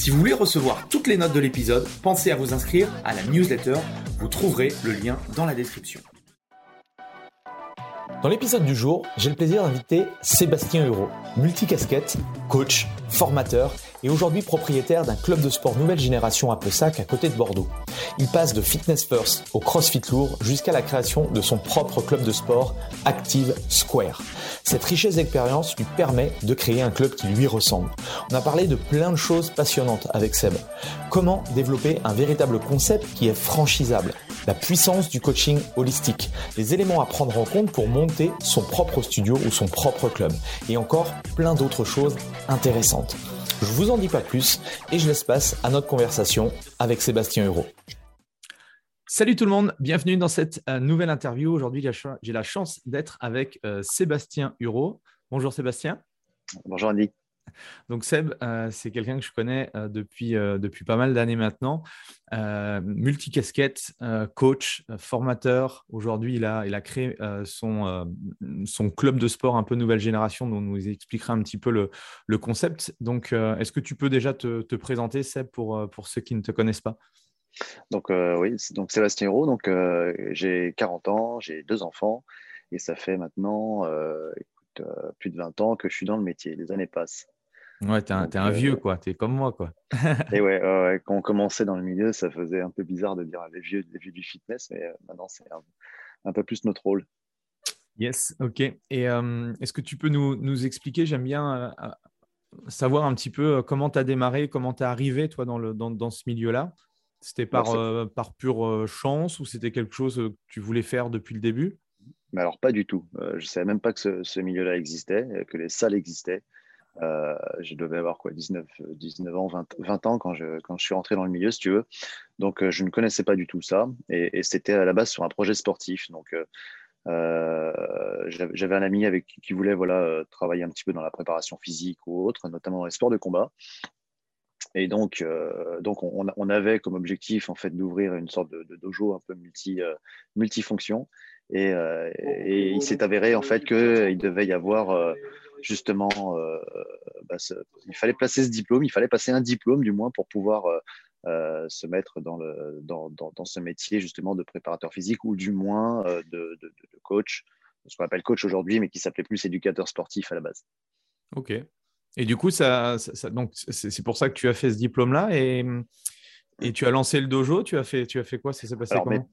Si vous voulez recevoir toutes les notes de l'épisode, pensez à vous inscrire à la newsletter. Vous trouverez le lien dans la description. Dans l'épisode du jour, j'ai le plaisir d'inviter Sébastien Euro, multicasquette, coach, formateur et aujourd'hui propriétaire d'un club de sport nouvelle génération à Pessac à côté de Bordeaux. Il passe de Fitness First au CrossFit Lourd jusqu'à la création de son propre club de sport Active Square. Cette richesse d'expérience lui permet de créer un club qui lui ressemble. On a parlé de plein de choses passionnantes avec Seb. Comment développer un véritable concept qui est franchisable? La puissance du coaching holistique, les éléments à prendre en compte pour monter son propre studio ou son propre club et encore plein d'autres choses intéressantes. Je vous en dis pas plus et je laisse place à notre conversation avec Sébastien Euro. Salut tout le monde, bienvenue dans cette euh, nouvelle interview. Aujourd'hui, j'ai la chance d'être avec euh, Sébastien Huro. Bonjour Sébastien. Bonjour Andy. Donc Seb, euh, c'est quelqu'un que je connais depuis, depuis pas mal d'années maintenant. multicasquette, coach, formateur. Aujourd'hui, il a, il a créé son, son club de sport un peu nouvelle génération dont nous expliquera un petit peu le, le concept. Donc, est-ce que tu peux déjà te, te présenter, Seb, pour, pour ceux qui ne te connaissent pas? Donc euh, oui, donc Sébastien Hérault, donc euh, j'ai 40 ans, j'ai deux enfants et ça fait maintenant euh, plus de 20 ans que je suis dans le métier. Les années passent. Ouais, t'es un, es un vieux quoi, t'es comme moi quoi. et ouais, quand on commençait dans le milieu, ça faisait un peu bizarre de dire les vieux, les vieux du fitness, mais maintenant c'est un, peu plus notre rôle. Yes, ok. Et est-ce que tu peux nous, nous expliquer, j'aime bien savoir un petit peu comment tu as démarré, comment tu es arrivé toi dans, le, dans, dans ce milieu-là? C'était par, euh, par pure euh, chance ou c'était quelque chose euh, que tu voulais faire depuis le début? Mais alors, pas du tout. je ne savais même pas que ce, milieu-là existait, que les salles existaient. Je devais avoir quoi, 19, 19 ans, 20, ans quand je, quand je suis rentré dans le milieu, si tu veux. Donc, je ne connaissais pas du tout ça. Et, c'était à la base sur un projet sportif. Donc, j'avais un ami avec qui, voulait voilà, travailler un petit peu dans la préparation physique ou autre, notamment dans les sports de combat. Et donc, euh, donc on, avait comme objectif en fait d'ouvrir une sorte de, dojo un peu multi, euh, multifonction. Et, euh, il s'est avéré en fait qu'il devait y avoir euh, justement, euh, bah, il fallait placer ce diplôme, il fallait passer un diplôme du moins pour pouvoir se mettre dans, le, dans, dans, dans, ce métier justement de préparateur physique ou du moins de, de, de coach, ce qu'on appelle coach aujourd'hui, mais qui s'appelait plus éducateur sportif à la base. Ok, et du coup, ça, donc c'est pour ça que tu as fait ce diplôme-là et, et tu as lancé le dojo. Tu as fait, tu as fait quoi? Ça s'est passé comment?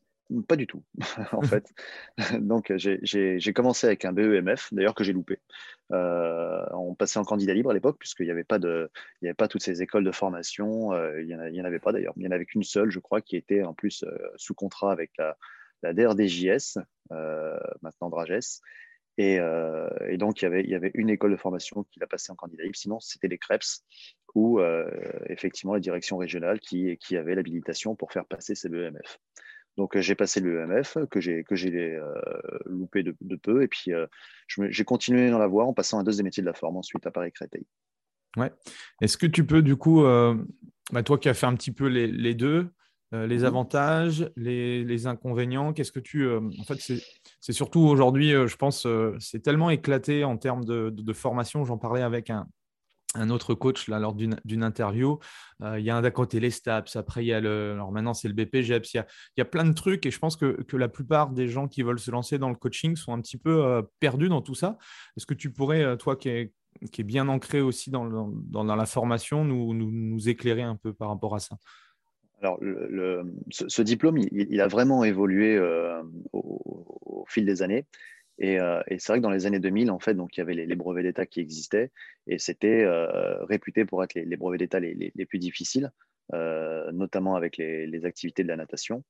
Pas du tout, en fait. donc, j'ai commencé avec un BEMF, d'ailleurs, que j'ai loupé. Euh, on passait en candidat libre à l'époque, puisqu'il n'y avait, pas de, il y avait pas toutes ces écoles de formation. Euh, il n'y en, avait pas d'ailleurs. Il n'y en avait qu'une seule, je crois, qui était en plus euh, sous contrat avec la, la DRDJS, maintenant Drages. Euh, et, donc, il y, avait, il y avait une école de formation qui l'a passé en candidat libre. Sinon, c'était les CREPS, ou euh, effectivement la direction régionale qui, qui avait l'habilitation pour faire passer ces BEMF. Donc, euh, j'ai passé le BEMF, que j'ai, que j'ai loupé de, peu. Et puis, j'ai continué dans la voie en passant un deuxième métier de la forme ensuite à Paris-Créteil. Ouais. Est-ce que tu peux, du coup, bah, toi qui as fait un petit peu les, les deux, euh, les mmh. avantages, les, inconvénients Qu'est-ce que tu. Euh, en fait, c'est surtout aujourd'hui, euh, je pense, c'est tellement éclaté en termes de, formation. J'en parlais avec un, un autre coach lors d'une interview. Euh, il y a un d'un côté les STAPS, après il y a le. Alors maintenant c'est le BPGEPS. Il y, a, plein de trucs et je pense que, la plupart des gens qui veulent se lancer dans le coaching sont un petit peu euh, perdus dans tout ça. Est-ce que tu pourrais, euh, toi qui qui est bien ancré aussi dans, la formation, nous, éclairer un peu par rapport à ça? Alors, ce, diplôme, il, a vraiment évolué au, fil des années. Euh, et, c'est vrai que dans les années 2000, en fait, donc, il y avait les, brevets d'État qui existaient et c'était euh, réputé pour être les, brevets d'État les, plus difficiles, euh, notamment avec les, activités de la natation.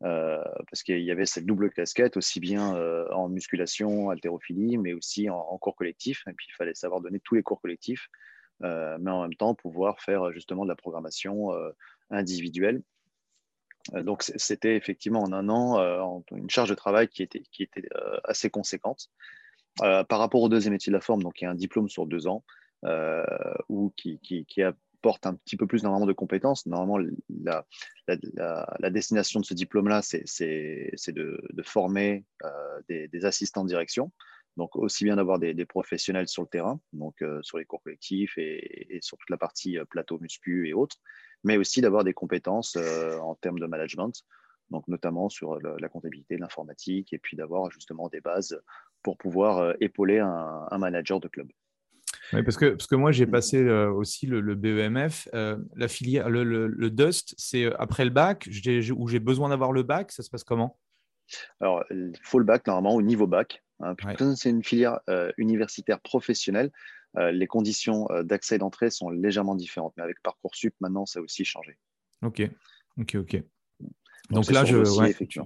parce qu'il y avait cette double casquette, aussi bien en musculation, haltérophilie, mais aussi en, cours collectif. Et puis, il fallait savoir donner tous les cours collectifs, mais en même temps pouvoir faire justement de la programmation individuelle donc, c'était effectivement en un an euh, une charge de travail qui était, qui était euh, assez conséquente. par rapport au deuxième métier de la forme, donc il y a un diplôme sur deux ans ou qui, qui, apporte un petit peu plus normalement de compétences. Normalement, la, la, destination de ce diplôme-là, c'est de, de, former des, assistants de direction. Donc, aussi bien d'avoir des, professionnels sur le terrain, donc sur les cours collectifs et, sur toute la partie plateau, muscu et autres, mais aussi d'avoir des compétences euh, en termes de management, donc notamment sur la comptabilité, l'informatique, et puis d'avoir justement des bases pour pouvoir euh, épauler un, manager de club. Oui, parce que, parce que moi, j'ai passé euh, aussi le, BEMF. la filière, le, le, DUST, c'est après le bac, où j'ai besoin d'avoir le bac. Ça se passe comment? Alors, il faut le bac normalement au niveau bac. Hein, c'est une filière universitaire professionnelle. Euh, les conditions euh, d'accès et d'entrée sont légèrement différentes. Mais avec Parcoursup, maintenant, ça a aussi changé. Ok, ok, ok. Donc, là, je,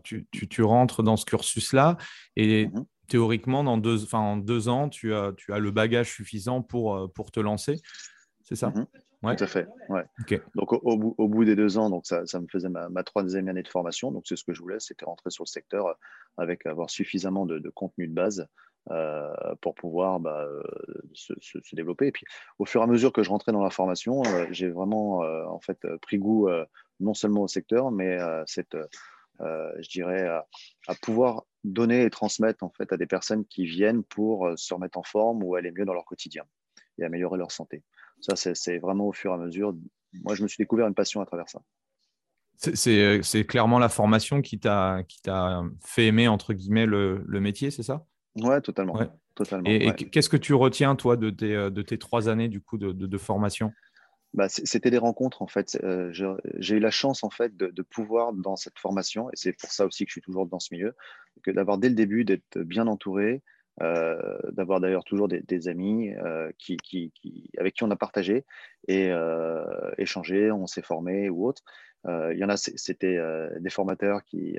tu, tu, rentres dans ce cursus-là et mhm. théoriquement, dans deux, en deux ans, tu as, tu as le bagage suffisant pour, euh, pour te lancer. C'est ça? Mhm. Tout à fait. Ouais. Donc au, bout, au, bout, des deux ans, donc ça, ça me faisait ma, troisième année de formation. Donc c'est ce que je voulais, c'était rentrer sur le secteur avec avoir suffisamment de, de contenu de base euh, pour pouvoir bah, euh, se, développer. Et puis, au fur et à mesure que je rentrais dans la formation, euh, j'ai vraiment en fait pris goût non seulement au secteur, mais cette, je dirais, à, pouvoir donner et transmettre en fait à des personnes qui viennent pour se remettre en forme ou aller mieux dans leur quotidien et améliorer leur santé. Ça, c'est vraiment au fur et à mesure. Moi, je me suis découvert une passion à travers ça. C'est clairement la formation qui t'a fait aimer, entre guillemets, le, le métier, c'est ça? Ouais, totalement. totalement et, qu'est-ce que tu retiens, toi, de tes, euh, de tes trois années du coup, de, de, formation? Bah, C'était des rencontres, en fait. Euh, j'ai eu la chance, en fait, de, de, pouvoir, dans cette formation, et c'est pour ça aussi que je suis toujours dans ce milieu, que d'avoir dès le début, d'être bien entouré, euh, d'avoir d'ailleurs toujours des, des amis qui, qui, qui, avec qui on a partagé et échangé, on s'est formé ou autre. Il y en a, c'était des formateurs qui,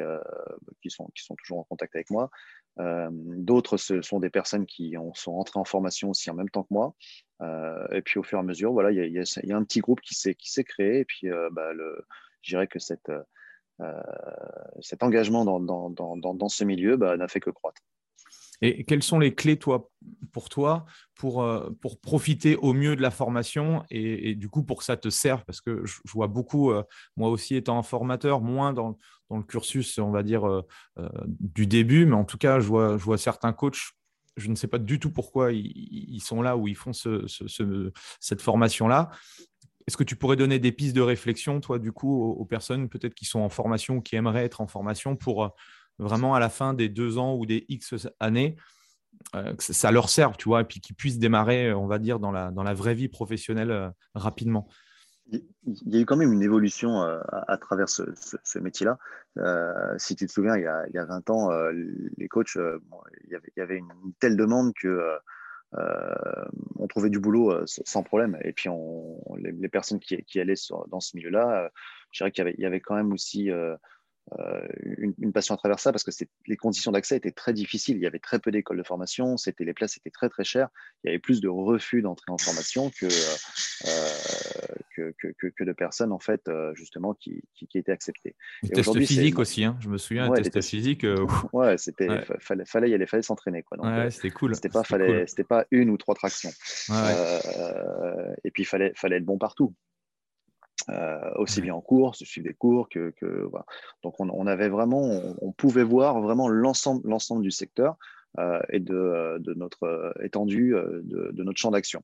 qui, sont, qui sont toujours en contact avec moi. Euh, d'autres, ce sont des personnes qui sont entrées en formation aussi en même temps que moi. Euh, et puis au fur et à mesure, voilà, il y, a, un petit groupe qui s'est créé. Et puis, euh, bah, je dirais que cette, cet engagement dans, dans, dans, dans ce milieu bah, n'a fait que croître. Et quelles sont les clés, toi, pour toi, pour, euh, pour profiter au mieux de la formation et, du coup pour que ça te serve? Parce que je, vois beaucoup, euh, moi aussi étant un formateur, moins dans, dans, le cursus, on va dire, euh, du début, mais en tout cas, je vois, je vois certains coachs je ne sais pas du tout pourquoi ils, sont là ou ils font ce, ce, cette formation-là. Est-ce que tu pourrais donner des pistes de réflexion, toi, du coup, aux personnes peut-être qui sont en formation ou qui aimeraient être en formation pour vraiment à la fin des deux ans ou des X années, euh, que ça leur serve, tu vois, et puis qu'ils puissent démarrer, on va dire, dans la, dans la vraie vie professionnelle euh, rapidement. Il y a eu quand même une évolution euh, à, travers ce, métier-là. si tu te souviens, il y a, il y a 20 ans, les coachs, il, y avait, une telle demande que on trouvait du boulot sans problème. Et puis, les, personnes qui, allaient dans ce milieu-là, je dirais qu'il y y avait quand même aussi euh, une, une, passion à travers ça parce que les conditions d'accès étaient très difficiles. Il y avait très peu d'écoles de formation, c'était les places étaient très très chères. Il y avait plus de refus d'entrer en formation que, euh, que, que, que, de personnes en fait justement qui, qui, étaient acceptées. Les tests physiques aussi, hein. je me souviens, ouais, tests physiques. Euh, ouais, c'était fallait, fallait y aller, fallait s'entraîner quoi. ouais, c'était cool. C'était pas fallait, c'était pas une ou trois tractions. et puis fallait fallait être bon partout. Euh, aussi bien en cours, suivre des cours que, que voilà. Donc on, on, avait vraiment, on, pouvait voir vraiment l'ensemble, l'ensemble du secteur. et de, notre étendue, de, notre champ d'action.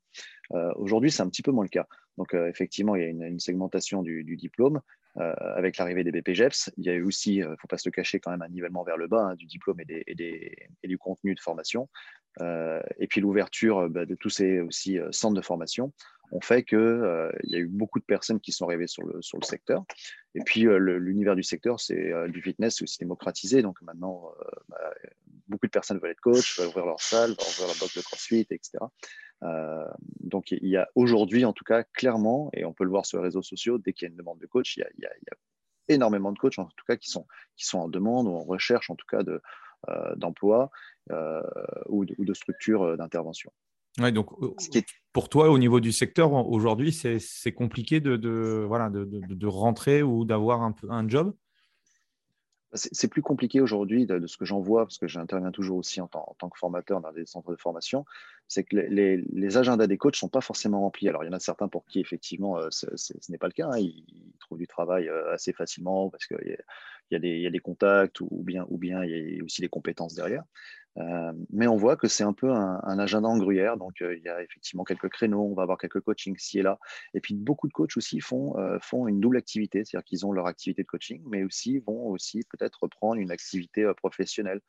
Aujourd'hui, c'est un petit peu moins le cas. Donc, effectivement, il y a une, segmentation du, diplôme, avec l'arrivée des BPGEPS, il y a eu aussi, il ne faut pas se le cacher, quand même un nivellement vers le bas hein, du diplôme et, et, du contenu de formation. et puis l'ouverture bah, de tous ces aussi centres de formation ont fait qu'il euh, y a eu beaucoup de personnes qui sont arrivées sur le, sur le secteur. Et puis, euh, l'univers du secteur, c'est euh, du fitness, aussi démocratisé. Donc maintenant, bah, beaucoup de personnes veulent être coach, veulent ouvrir leur salle, veulent ouvrir leur box de crossfit, etc. donc, il y a aujourd'hui, en tout cas, clairement, et on peut le voir sur les réseaux sociaux, dès qu'il y a une demande de coach, il y a, énormément de coachs, en tout cas, qui sont, qui sont en demande ou en recherche, en tout cas, de, ou, ou, de structures d'intervention. Ouais, donc pour toi, au niveau du secteur, aujourd'hui, c'est compliqué de, voilà, de, rentrer ou d'avoir un, un job? C'est plus compliqué aujourd'hui de, ce que j'en vois, parce que j'interviens toujours aussi en, tant que formateur dans des centres de formation, c'est que les, agendas des coachs ne sont pas forcément remplis. Alors, il y en a certains pour qui, effectivement, euh, ce n'est pas le cas. Hein. Ils, trouvent du travail euh, assez facilement parce qu'il y, y, a des contacts ou bien, ou bien il y a aussi des compétences derrière. Euh, mais on voit que c'est un peu un, agenda en gruyère. Donc, euh, il y a effectivement quelques créneaux, on va avoir quelques coachings ci et là. Et puis, beaucoup de coachs aussi font, euh, font une double activité, c'est-à-dire qu'ils ont leur activité de coaching, mais aussi vont aussi peut-être reprendre une activité professionnelle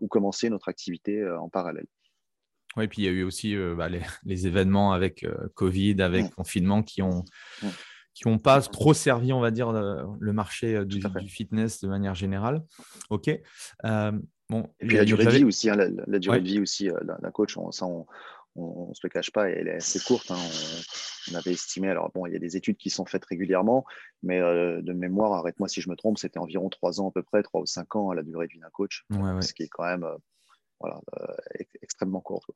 ou commencer une autre activité en parallèle. Oui, et puis il y a eu aussi bah, les, événements avec Covid, avec mmh. confinement qui ont. Mmh. qui n'ont pas trop servi, on va dire, le marché du, fitness de manière générale. OK. Bon, et puis la durée de vie aussi, hein, la, durée de vie aussi euh, d'un coach, on, ça on, ne se le cache pas, elle est assez courte. Hein. on, avait estimé, alors bon, il y a des études qui sont faites régulièrement, mais euh, de mémoire, arrête-moi si je me trompe, c'était environ 3 ans à peu près, 3 ou 5 ans à la durée de vie d'un coach, ce qui est quand même euh, voilà, extrêmement court.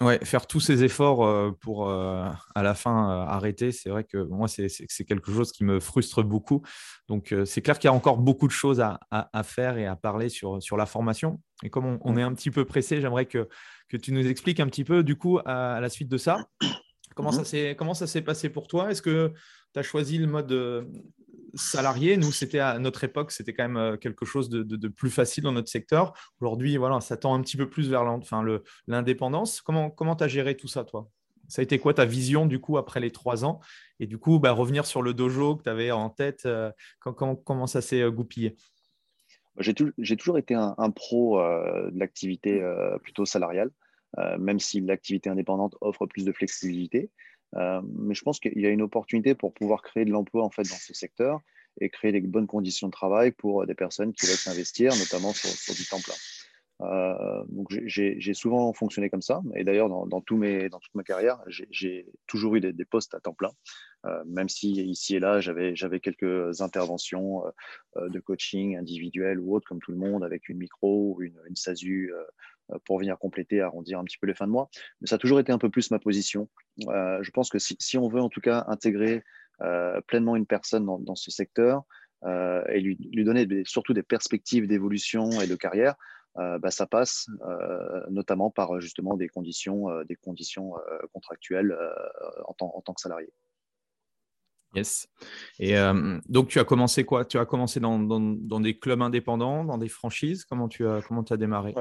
Ouais, faire tous ces efforts euh, pour euh, à la fin euh, arrêter, c'est vrai que moi, c'est quelque chose qui me frustre beaucoup. Donc, c'est clair qu'il y a encore beaucoup de choses à, faire et à parler sur, sur la formation. Et comme on, est un petit peu pressé, j'aimerais que, que tu nous expliques un petit peu, du coup, à, la suite de ça, comment mmh ça s'est passé pour toi? Est-ce que tu as choisi le mode salariés. Nous, c'était à notre époque, c'était quand même euh, quelque chose de, plus facile dans notre secteur. Aujourd'hui, voilà, ça tend un petit peu plus vers l'indépendance. Comment tu as géré tout ça, toi? Ça a été quoi ta vision, du coup, après les trois ans? Et du coup, bah, revenir sur le dojo que tu avais en tête, euh, comment, ça s'est euh, goupillé? J'ai, toujours été un, pro de l'activité plutôt salariale, même si l'activité indépendante offre plus de flexibilité. Euh, mais je pense qu'il y a une opportunité pour pouvoir créer de l'emploi en fait dans ce secteur et créer des bonnes conditions de travail pour des personnes qui veulent s'investir, notamment sur, du temps plein. Euh, donc j'ai souvent fonctionné comme ça, et d'ailleurs dans, toute ma carrière, j'ai toujours eu des, postes à temps plein, euh, même si ici et là j'avais quelques interventions de coaching individuel ou autre comme tout le monde, avec une micro ou une, une SASU euh, pour venir compléter, arrondir un petit peu les fins de mois. Mais ça a toujours été un peu plus ma position. Euh, je pense que si, on veut en tout cas intégrer euh, pleinement une personne dans, ce secteur et lui, donner surtout des perspectives d'évolution et de carrière, bah, ça passe notamment par justement des conditions, des conditions contractuelles en tant que salarié. Yes. Et euh, donc, tu as commencé quoi? Tu as commencé dans, dans, des clubs indépendants, dans des franchises? Comment tu as, comment as démarré?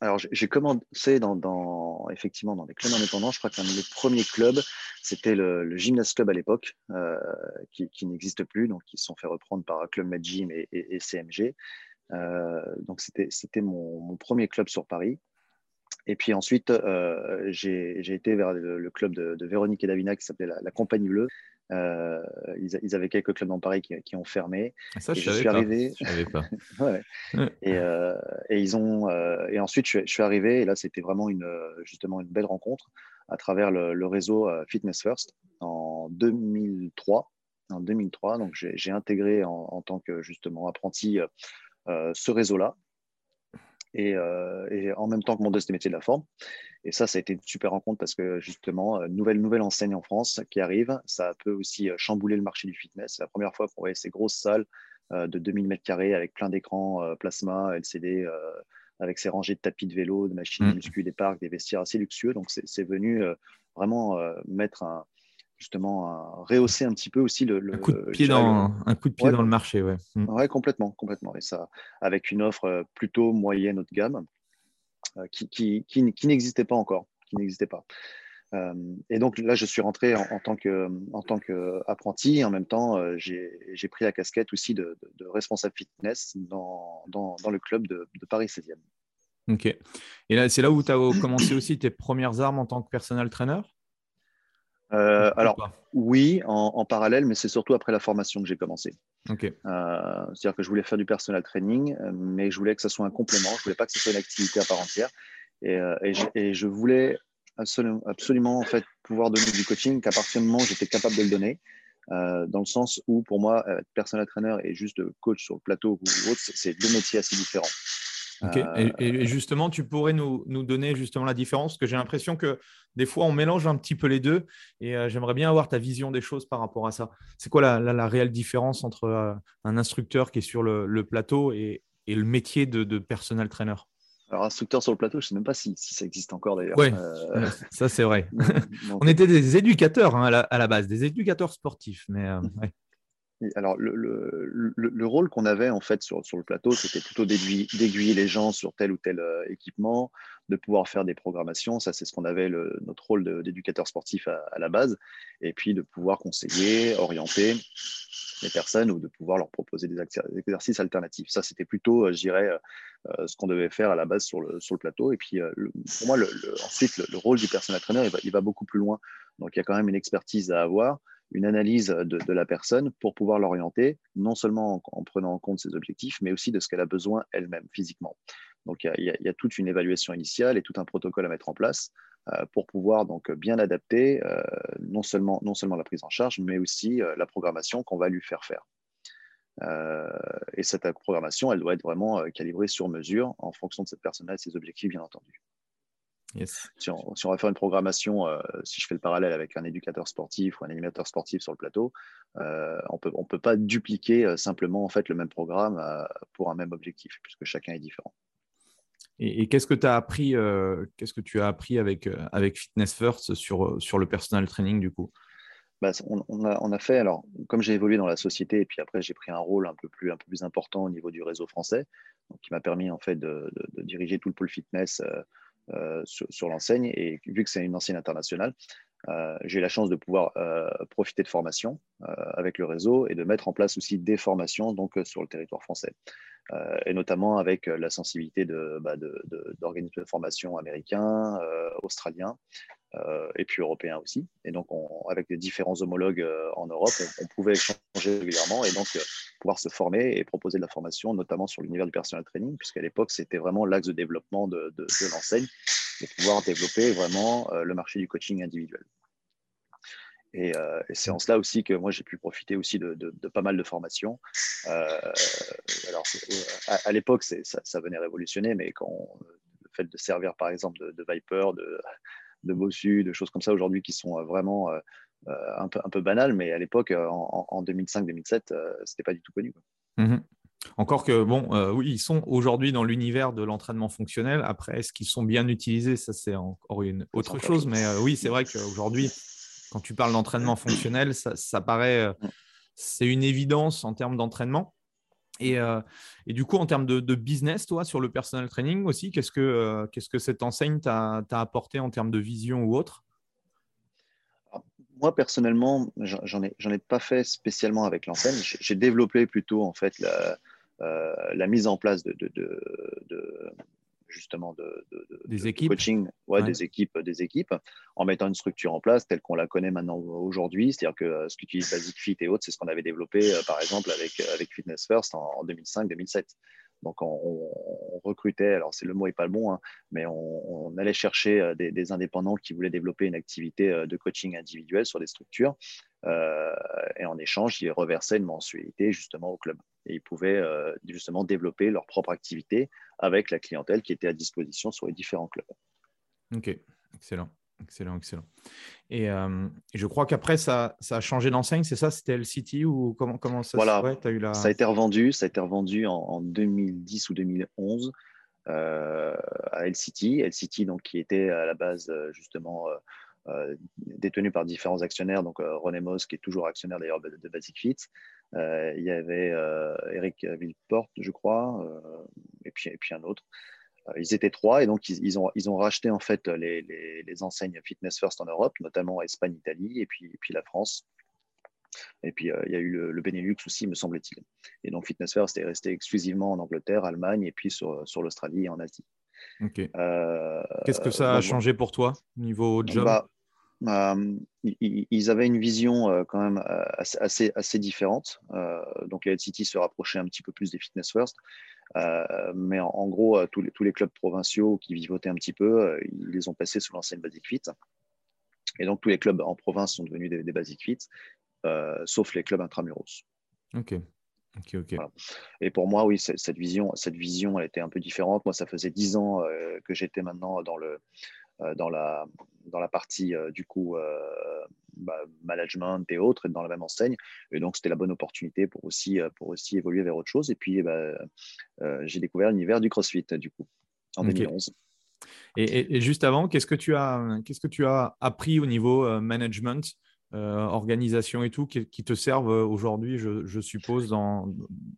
Alors, j'ai commencé dans, effectivement dans des clubs indépendants. Je crois qu'un des premiers clubs, c'était le, le, Gymnase Club à l'époque, euh, qui, n'existe plus, donc ils se sont fait reprendre par Club Med Gym et, CMG. Euh, donc, c'était mon, mon, premier club sur Paris. Et puis ensuite, euh, j'ai été vers le, club de, de, Véronique et Davina qui s'appelait la, la, Compagnie Bleue, euh, ils, avaient quelques clubs dans Paris qui, ont fermé. Ah, ça, je, suis arrivé. Je savais pas. et, euh, et, ils ont. Euh, et ensuite, je, suis arrivé et là, c'était vraiment une justement une belle rencontre à travers le, réseau Fitness First en 2003. En 2003, donc j'ai intégré en, en, tant que justement apprenti ce réseau-là euh, et, en même temps que mon deuxième métier de la forme. Et ça, ça a été une super rencontre parce que justement, euh, nouvelle, nouvelle enseigne en France qui arrive, ça peut aussi euh, chambouler le marché du fitness. C'est la première fois qu'on voyait ces grosses salles de 2000 mètres carrés avec plein d'écrans plasma, LCD, avec ces rangées de tapis de vélo, de machines de mmh. muscu, des parcs, des vestiaires assez luxueux. Donc, c'est venu vraiment mettre un, justement rehausser un petit peu aussi le, un coup de pied, dans, un coup de pied dans le marché. Ouais. Mm. ouais, complètement, complètement. Et ça, avec une offre euh, plutôt moyenne haut de gamme. Qui, qui, qui, n'existait pas encore, qui n'existait pas. et donc là, je suis rentré en, tant que en qu'apprenti. En même temps, j'ai pris la casquette aussi de, responsable fitness dans, dans, dans, le club de, Paris 16e. Ok. Et là, c'est là où tu as commencé aussi tes premières armes en tant que personal trainer? Euh, alors, oui, en, parallèle, mais c'est surtout après la formation que j'ai commencé. Ok. Euh, c'est-à-dire que je voulais faire du personal training, mais je voulais que ça soit un complément. Je voulais pas que ce soit une activité à part entière. Et, euh, je, voulais absolument, absolument, en fait, pouvoir donner du coaching qu'à partir du moment où j'étais capable de le donner. dans le sens où, pour moi, être personal trainer et juste coach sur le plateau ou autre, c'est deux métiers assez différents. Euh, et, justement, tu pourrais nous, donner justement la différence, parce que j'ai l'impression que des fois, on mélange un petit peu les deux, et euh, j'aimerais bien avoir ta vision des choses par rapport à ça. C'est quoi la, réelle différence entre euh, un instructeur qui est sur le, plateau et, le métier de, de personal trainer? Alors, instructeur sur le plateau, je ne sais même pas si, ça existe encore d'ailleurs. Oui, ça c'est vrai. on était des éducateurs hein, à, la, base, des éducateurs sportifs. Mais, alors, le, rôle qu'on avait en fait sur, le plateau, c'était plutôt d'aiguiller les gens sur tel ou tel euh, équipement, de pouvoir faire des programmations. Ça, c'est ce qu'on avait notre rôle d'éducateur sportif à, la base. Et puis de pouvoir conseiller, orienter les personnes ou de pouvoir leur proposer des, exercices alternatifs. Ça, c'était plutôt, euh, je dirais, euh, ce qu'on devait faire à la base sur le, plateau. Et puis, pour moi, ensuite, le, rôle du personnel trainer, il va beaucoup plus loin. Donc, il y a quand même une expertise à avoir une analyse de, la personne pour pouvoir l'orienter, non seulement en, prenant en compte ses objectifs, mais aussi de ce qu'elle a besoin elle-même physiquement. Donc il y, a, toute une évaluation initiale et tout un protocole à mettre en place euh, pour pouvoir donc bien adapter euh, non, seulement, non seulement la prise en charge, mais aussi euh, la programmation qu'on va lui faire faire. et cette programmation, elle doit être vraiment calibrée sur mesure en fonction de cette personne-là et ses objectifs, bien entendu. Si, on, va faire une programmation, euh, si je fais le parallèle avec un éducateur sportif ou un animateur sportif sur le plateau, euh, on peut, ne peut pas dupliquer euh, simplement en fait, le même programme pour un même objectif, puisque chacun est différent. Et, qu'est-ce que tu as appris, qu'est-ce que tu as appris avec, avec Fitness First sur, sur le personal training du coup? Bah, on, a, on, a, fait, alors, comme j'ai évolué dans la société, et puis après j'ai pris un rôle un peu plus, un peu plus important au niveau du réseau français, donc, qui m'a permis en fait de, de, diriger tout le pôle fitness euh, sur, l'enseigne. Et vu que c'est une enseigne internationale, euh, j'ai la chance de pouvoir euh, profiter de formations avec le réseau et de mettre en place aussi des formations donc, sur le territoire français. et notamment avec la sensibilité bah, d'organismes de, formation américains, australiens, euh, et puis européens aussi. Et donc, avec les différents homologues euh, en Europe, on, pouvait échanger régulièrement et donc euh, pouvoir se former et proposer de la formation, notamment sur l'univers du personal training, puisqu'à l'époque, c'était vraiment l'axe de développement de, l'enseigne, de pouvoir développer vraiment le marché du coaching individuel. Et, c'est en cela aussi que moi j'ai pu profiter aussi de, pas mal de formations. alors à, l'époque ça, venait révolutionner, mais quand le fait de servir par exemple de, Viper, de, de Bossu, de choses comme ça aujourd'hui qui sont euh, vraiment euh, euh, un, peu, un peu banales, mais à l'époque, en, 2005-2007, c'était pas du tout connu. Mmh Encore que, bon, oui, ils sont aujourd'hui dans l'univers de l'entraînement fonctionnel. Après, est-ce qu'ils sont bien utilisés? Ça, c'est encore une autre chose. Mais oui, c'est vrai qu'aujourd'hui, quand tu parles d'entraînement fonctionnel, ça, ça paraît, mmh. c'est une évidence en termes d'entraînement. Euh, et, du coup, en termes de, business, toi, sur le personal training aussi, qu'est-ce que, euh, qu'est-ce que cette enseigne t'a apporté en termes de vision ou autre? Moi, personnellement, j'en ai, ai pas fait spécialement avec l'enseigne. J'ai développé plutôt en fait la, euh, la mise en place de, de justement de, des équipes. coaching ouais, des équipes des équipes en mettant une structure en place telle qu'on la connaît maintenant aujourd'hui. C'est-à-dire que euh, ce qu'utilise Basic Fit et autres c'est ce qu'on avait développé euh, par exemple avec euh, avec Fitness First en, 2005-2007 donc on, recrutait, alors c'est le mot est pas le bon, hein, mais on, allait chercher des, indépendants qui voulaient développer une activité de coaching individuel sur des structures, et en échange, ils reversaient une mensualité justement au club. Et ils pouvaient justement développer leur propre activité avec la clientèle qui était à disposition sur les différents clubs. Ok, excellent. Excellent, excellent. Et, euh, je crois qu'après, ça, ça, a changé d'enseigne, c'est ça? C'était LCT ou comment, comment ça voilà. as eu la... Ça a été revendu, ça a été revendu en, 2010 ou 2011 euh, à LCT. LCT, donc, qui était à la base euh, justement détenu par différents actionnaires. Donc, René Moss, qui est toujours actionnaire d'ailleurs de Basic Fit. il y avait Eric Villeporte, je crois, et, puis, et puis un autre. ils étaient trois et donc ils, ont, ils ont racheté en fait les, les, enseignes Fitness First en Europe, notamment Espagne, Italie et puis, et puis la France. Et puis, il y a eu le, Benelux aussi, me semble-t-il. Et donc, Fitness First est resté exclusivement en Angleterre, Allemagne et puis sur, sur l'Australie et en Asie. Qu'est-ce que ça a changé pour toi niveau job? bah, euh, ils avaient une vision euh, quand même euh, assez, assez différente. donc, la City se rapprochait un petit peu plus des Fitness First. mais en, gros, tous les, tous les, clubs provinciaux qui vivotaient un petit peu, ils les ont passés sous l'ancienne Basic Fit. Et donc, tous les clubs en province sont devenus des, Basic Fit, sauf les clubs intramuros. Ok. ok ok. Et pour moi, oui, cette vision, cette vision, elle était un peu différente. Moi, ça faisait dix ans que j'étais maintenant dans le, dans, la, dans la partie euh, du coup euh, bah, management et autres, dans la même enseigne. Et donc, c'était la bonne opportunité pour aussi, pour aussi évoluer vers autre chose. Et puis, bah, j'ai découvert l'univers du CrossFit, du coup, en 2011. Et, juste avant, qu'est-ce que tu as, qu'est-ce que tu as appris au niveau management, organisation et tout, qui, te servent aujourd'hui, je, je, suppose, dans,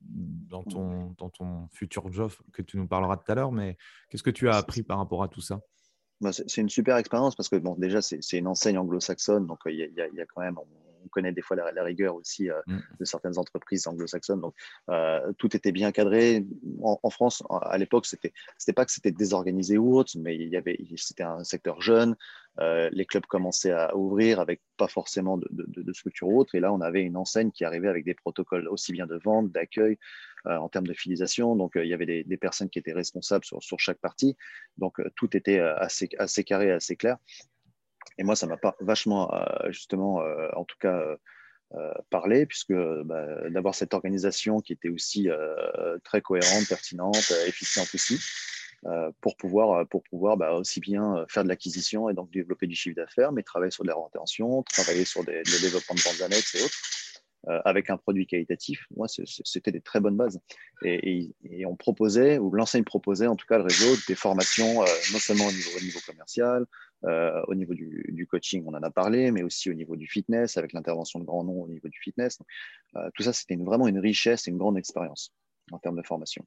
dans, ton, dans ton futur job que tu nous parleras tout à l'heure. Mais qu'est-ce que tu as appris par rapport à tout ça? C'est une super expérience parce que bon, déjà, c'est une enseigne anglo-saxonne, donc il y, a quand même, connaît des fois la, rigueur aussi euh, mm. de certaines entreprises anglo-saxonnes. Donc, euh, tout était bien cadré. En, France, à l'époque, c'était, c'était pas que c'était désorganisé ou autre, mais il y avait, c'était un secteur jeune. Euh, les clubs commençaient à ouvrir avec pas forcément de, de, de structure autre. Et là, on avait une enseigne qui arrivait avec des protocoles aussi bien de vente, d'accueil, en termes de fidélisation. Donc, il y avait des, des, personnes qui étaient responsables sur, sur chaque partie. Donc, tout était assez, assez carré, assez clair. Et moi, ça m'a pas vachement, euh, justement, euh, en tout cas, euh, parlé, puisque bah, d'avoir cette organisation qui était aussi très cohérente, pertinente, efficiente aussi, pour pouvoir, pour pouvoir bah, aussi bien faire de l'acquisition et donc développer du chiffre d'affaires, mais travailler sur de la rétention, travailler sur des, le développement de bandes annexes et autres. Avec un produit qualitatif, moi, c'était des très bonnes bases. Et, on proposait, ou l'enseigne proposait en tout cas le réseau des formations, non seulement au niveau, au niveau commercial, euh, au niveau du, coaching, on en a parlé, mais aussi au niveau du fitness, avec l'intervention de grands noms au niveau du fitness. Euh, tout ça, c'était vraiment une richesse et une grande expérience en termes de formation.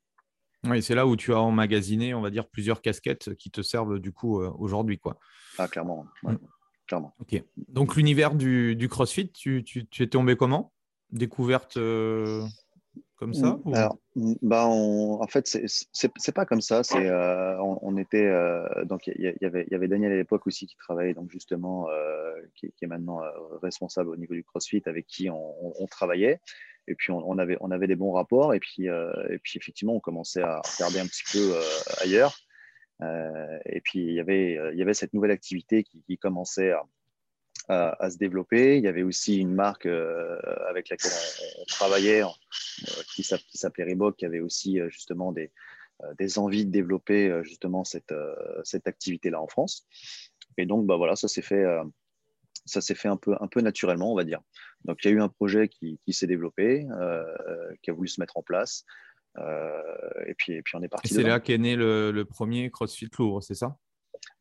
Oui, c'est là où tu as emmagasiné, on va dire, plusieurs casquettes qui te servent du coup euh, aujourd'hui. quoi. Ah, clairement. Mm. clairement. Ok. Donc, l'univers du, du, CrossFit, tu, tu, tu, es tombé comment? Découverte comme ça. Alors, bah En fait, c'est pas comme ça. C'est euh, on, était euh, donc il y, avait, y avait Daniel à l'époque aussi qui travaillait donc justement euh, qui, est maintenant responsable au niveau du CrossFit avec qui on, travaillait. Et puis on, avait on avait des bons rapports et puis et puis effectivement on commençait à regarder un petit peu ailleurs. et puis il y avait il y avait cette nouvelle activité qui, qui commençait à à, se développer. Il y avait aussi une marque euh, avec laquelle on, travaillait euh, qui s'appelait Reebok, qui avait aussi euh, justement des, des envies de développer justement cette, cette activité-là en France. Et donc, bah, voilà, ça s'est fait, ça s'est fait un peu, un peu naturellement, on va dire. Donc, il y a eu un projet qui, qui s'est développé, qui a voulu se mettre en place. et, puis, et puis, on est parti. C'est là qu'est né le, le, premier CrossFit Louvre, c'est ça?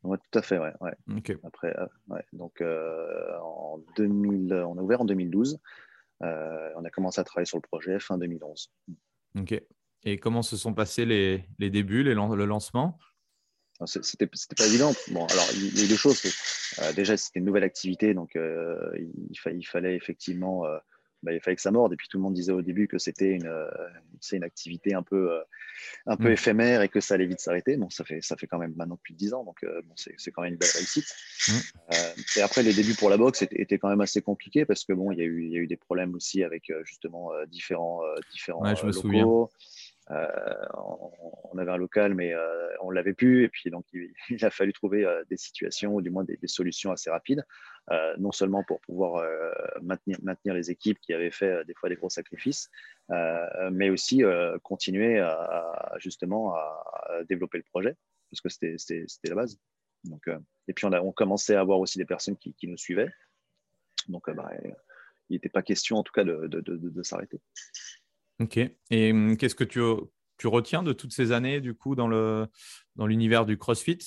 Ouais, tout à fait, ouais. Après, euh, donc euh, en 2000, on a ouvert en 2012. Euh, on a commencé à travailler sur le projet fin 2011. Ok. Et comment se sont passés les, les débuts, les, le lancement? C'était pas évident. Bon, alors il y a deux choses. déjà, c'était une nouvelle activité, donc il, il, fallait effectivement bah, il fallait que ça morde. Et puis tout le monde disait au début que c'était une, euh, une activité un peu, euh, un peu mm. éphémère et que ça allait vite s'arrêter. Bon, ça fait, ça fait quand même maintenant plus de 10 ans, donc euh, bon, c'est quand même une belle réussite. Mm. et après, les débuts pour la boxe étaient, quand même assez compliqués parce que bon, il y a eu, y a eu des problèmes aussi avec justement différents, différents je me Souviens. On avait un local, mais on l'avait plus. Et puis, donc, il, a fallu trouver des situations ou du moins des, solutions assez rapides. Euh, non seulement pour pouvoir euh, maintenir, les équipes qui avaient fait euh, des fois des gros sacrifices, mais aussi continuer à, justement à, développer le projet, parce que c'était la base. Et puis on, a, commençait à avoir aussi des personnes qui, nous suivaient. Donc bah, il n'était pas question en tout cas de s'arrêter. Ok. Et hum, qu'est-ce que tu, tu, retiens de toutes ces années du coup dans l'univers dans du CrossFit?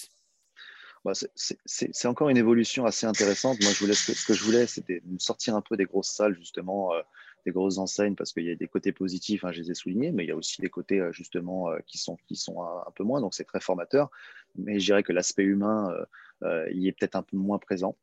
Bah, c'est encore une évolution assez intéressante. Moi, je voulais, ce, que, je voulais, c'était sortir un peu des grosses salles, justement, euh, des grosses enseignes parce qu'il y a des côtés positifs, hein, je les ai soulignés, mais il y a aussi des côtés justement qui sont, qui sont un, peu moins, donc c'est très formateur. Mais je dirais que l'aspect humain y est peut-être un peu moins présent.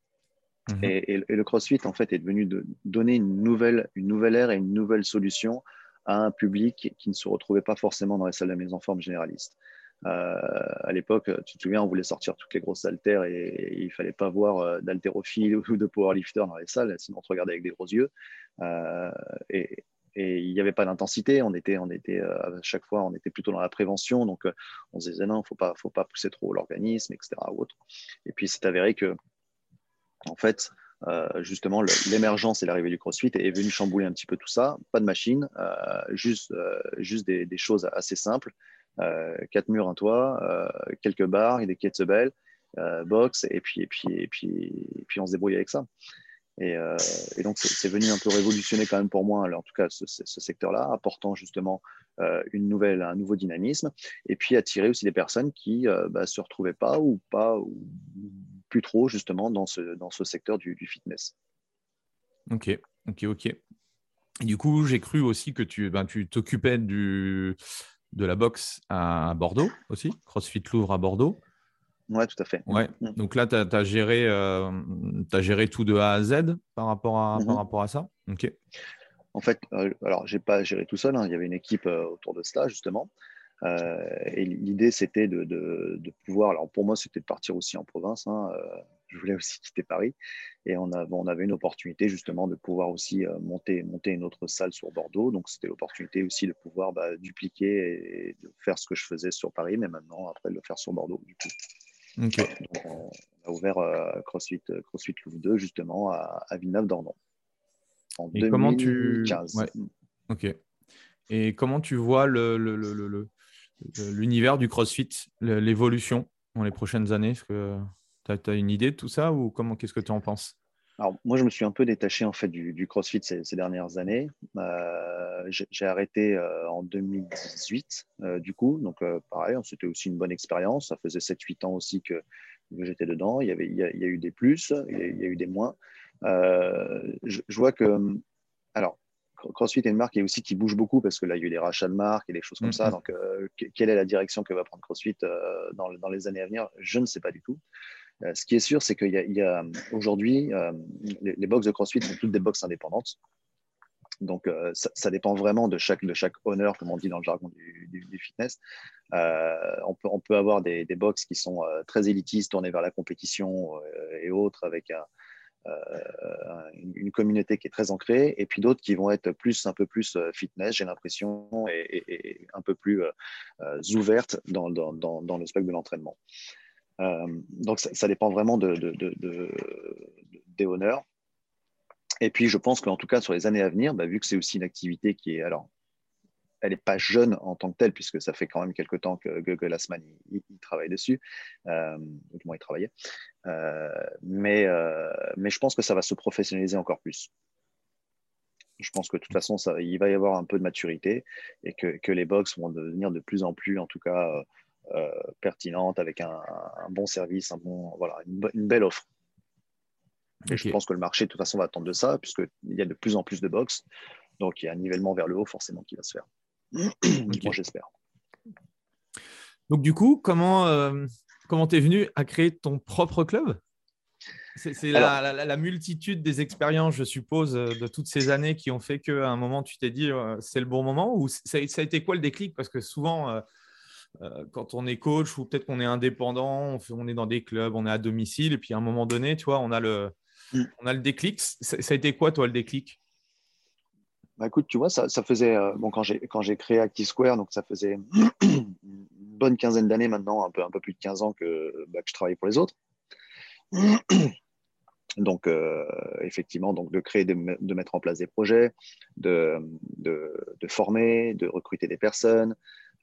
Mhm. Et, le CrossFit, en fait, est devenu de donner une nouvelle, une nouvelle ère et une nouvelle solution à un public qui ne se retrouvait pas forcément dans les salles de mise en forme généralistes. Euh, à l'époque, tu te souviens, on voulait sortir toutes les grosses haltères et, il il fallait pas voir euh, d'haltérophile ou de powerlifter dans les salles, sinon on te regardait avec des gros yeux. Euh, et, il n'y avait pas d'intensité. On était, on était à chaque fois, on était plutôt dans la prévention. Donc, on se disait non, faut pas, faut pas pousser trop l'organisme, etc. Et puis, c'est avéré que, en fait, justement, l'émergence et l'arrivée du CrossFit est venue chambouler un petit peu tout ça. Pas de machine, juste, juste des, choses assez simples. Euh, quatre murs, un toit, euh, quelques bars et des kettlebells, euh, box, et puis, et, puis, et, puis, et puis on se débrouille avec ça. Et, donc, c'est venu un peu révolutionner quand même pour moi, en tout cas, ce, secteur-là, apportant justement une nouvelle, un nouveau dynamisme, et puis attirer aussi des personnes qui ne bah, se retrouvaient pas ou pas, ou plus trop justement dans ce, dans ce secteur du, fitness. Ok, ok, ok. Du coup, j'ai cru aussi que tu ben, t'occupais du, de la boxe à Bordeaux aussi, CrossFit Louvre à Bordeaux. Oui, tout à fait. Ouais. Mm. Donc là, tu as, géré, euh, géré tout de A à Z par rapport à, par mm-hmm. rapport à ça? Ok. En fait, euh, alors, je n'ai pas géré tout seul. Hein. Il y avait une équipe euh, autour de cela, justement. Et l'idée, c'était de, de, pouvoir. Alors, pour moi, c'était de partir aussi en province. Hein, je voulais aussi quitter Paris. Et on, on avait une opportunité justement de pouvoir aussi euh, monter, monter une autre salle sur Bordeaux. Donc c'était l'opportunité aussi de pouvoir bah, dupliquer et de faire ce que je faisais sur Paris, mais maintenant après de le faire sur Bordeaux. Du coup. Donc, on, a ouvert euh, CrossFit, euh, CrossFit Louvre 2 justement à, Villeneuve-d'Ornon en et 2015. Comment tu... Ok. Et comment tu vois le, l'univers du CrossFit, l'évolution dans les prochaines années que tu as, une idée de tout ça ou comment qu'est-ce que tu en penses? Alors, moi, je me suis un peu détaché en fait du, CrossFit ces, dernières années. Euh, j'ai arrêté euh, en 2018, euh, du coup. Donc, pareil, c'était aussi une bonne expérience. Ça faisait 7-8 ans aussi que, j'étais dedans. Il y, avait, il, y a, eu des plus, il y a, eu des moins. Je, vois que, alors, CrossFit est une marque aussi qui bouge beaucoup parce que là, il y a eu des rachats de marques et des choses comme ça. Mm-hmm. Donc, quelle est la direction que va prendre CrossFit dans, dans, les années à venir? Je ne sais pas du tout. Euh, ce qui est sûr, c'est qu'il y a, aujourd'hui, euh, les, box de CrossFit sont toutes des box indépendantes. Donc, euh, ça, dépend vraiment de chaque, de chaque honneur, comme on dit dans le jargon du, fitness. on, peut, on peut avoir des, des box qui sont très élitistes, tournées vers la compétition et autres, avec une, communauté qui est très ancrée, et puis d'autres qui vont être plus, un peu plus fitness, j'ai l'impression, et, un peu plus ouvertes dans, dans, dans, le spectre de l'entraînement. Euh, donc ça, dépend vraiment de, des honneurs. Et puis je pense qu'en tout cas sur les années à venir, bah, vu que c'est aussi une activité qui est alors elle n'est pas jeune en tant que telle, puisque ça fait quand même quelques temps que Google Asman il, travaille dessus, euh, du moins il travaillait. Euh, mais, mais je pense que ça va se professionnaliser encore plus. Je pense que de toute façon, ça, il va y avoir un peu de maturité et que, que les box vont devenir de plus en plus, en tout cas, euh, pertinente, avec un, bon service, un bon, voilà, une, belle offre. Et je pense que le marché, de toute façon, va attendre de ça, puisqu'il y a de plus en plus de box. Donc, il y a un nivellement vers le haut, forcément, qui va se faire. Moi, j'espère. Donc, du coup, comment euh, comment tu es venu à créer ton propre club? C'est la, multitude des expériences, je suppose, de toutes ces années qui ont fait qu'à un moment, tu t'es dit euh, c'est le bon moment Ou ça, a été quoi le déclic? Parce que souvent, euh, quand on est coach ou peut-être qu'on est indépendant, on, est dans des clubs, on est à domicile, et puis à un moment donné, tu vois, on a le, mm. on a le déclic. Ça, a été quoi, toi, le déclic? Bah, écoute, tu vois, ça, faisait, euh, bon, quand j'ai, créé ActiveSquare, donc ça faisait une bonne quinzaine d'années maintenant, un peu, un peu plus de 15 ans que, bah, je travaillais pour les autres. Donc, euh, effectivement, donc de créer, de, de, mettre en place des projets, de, de, de, former, de recruter des personnes,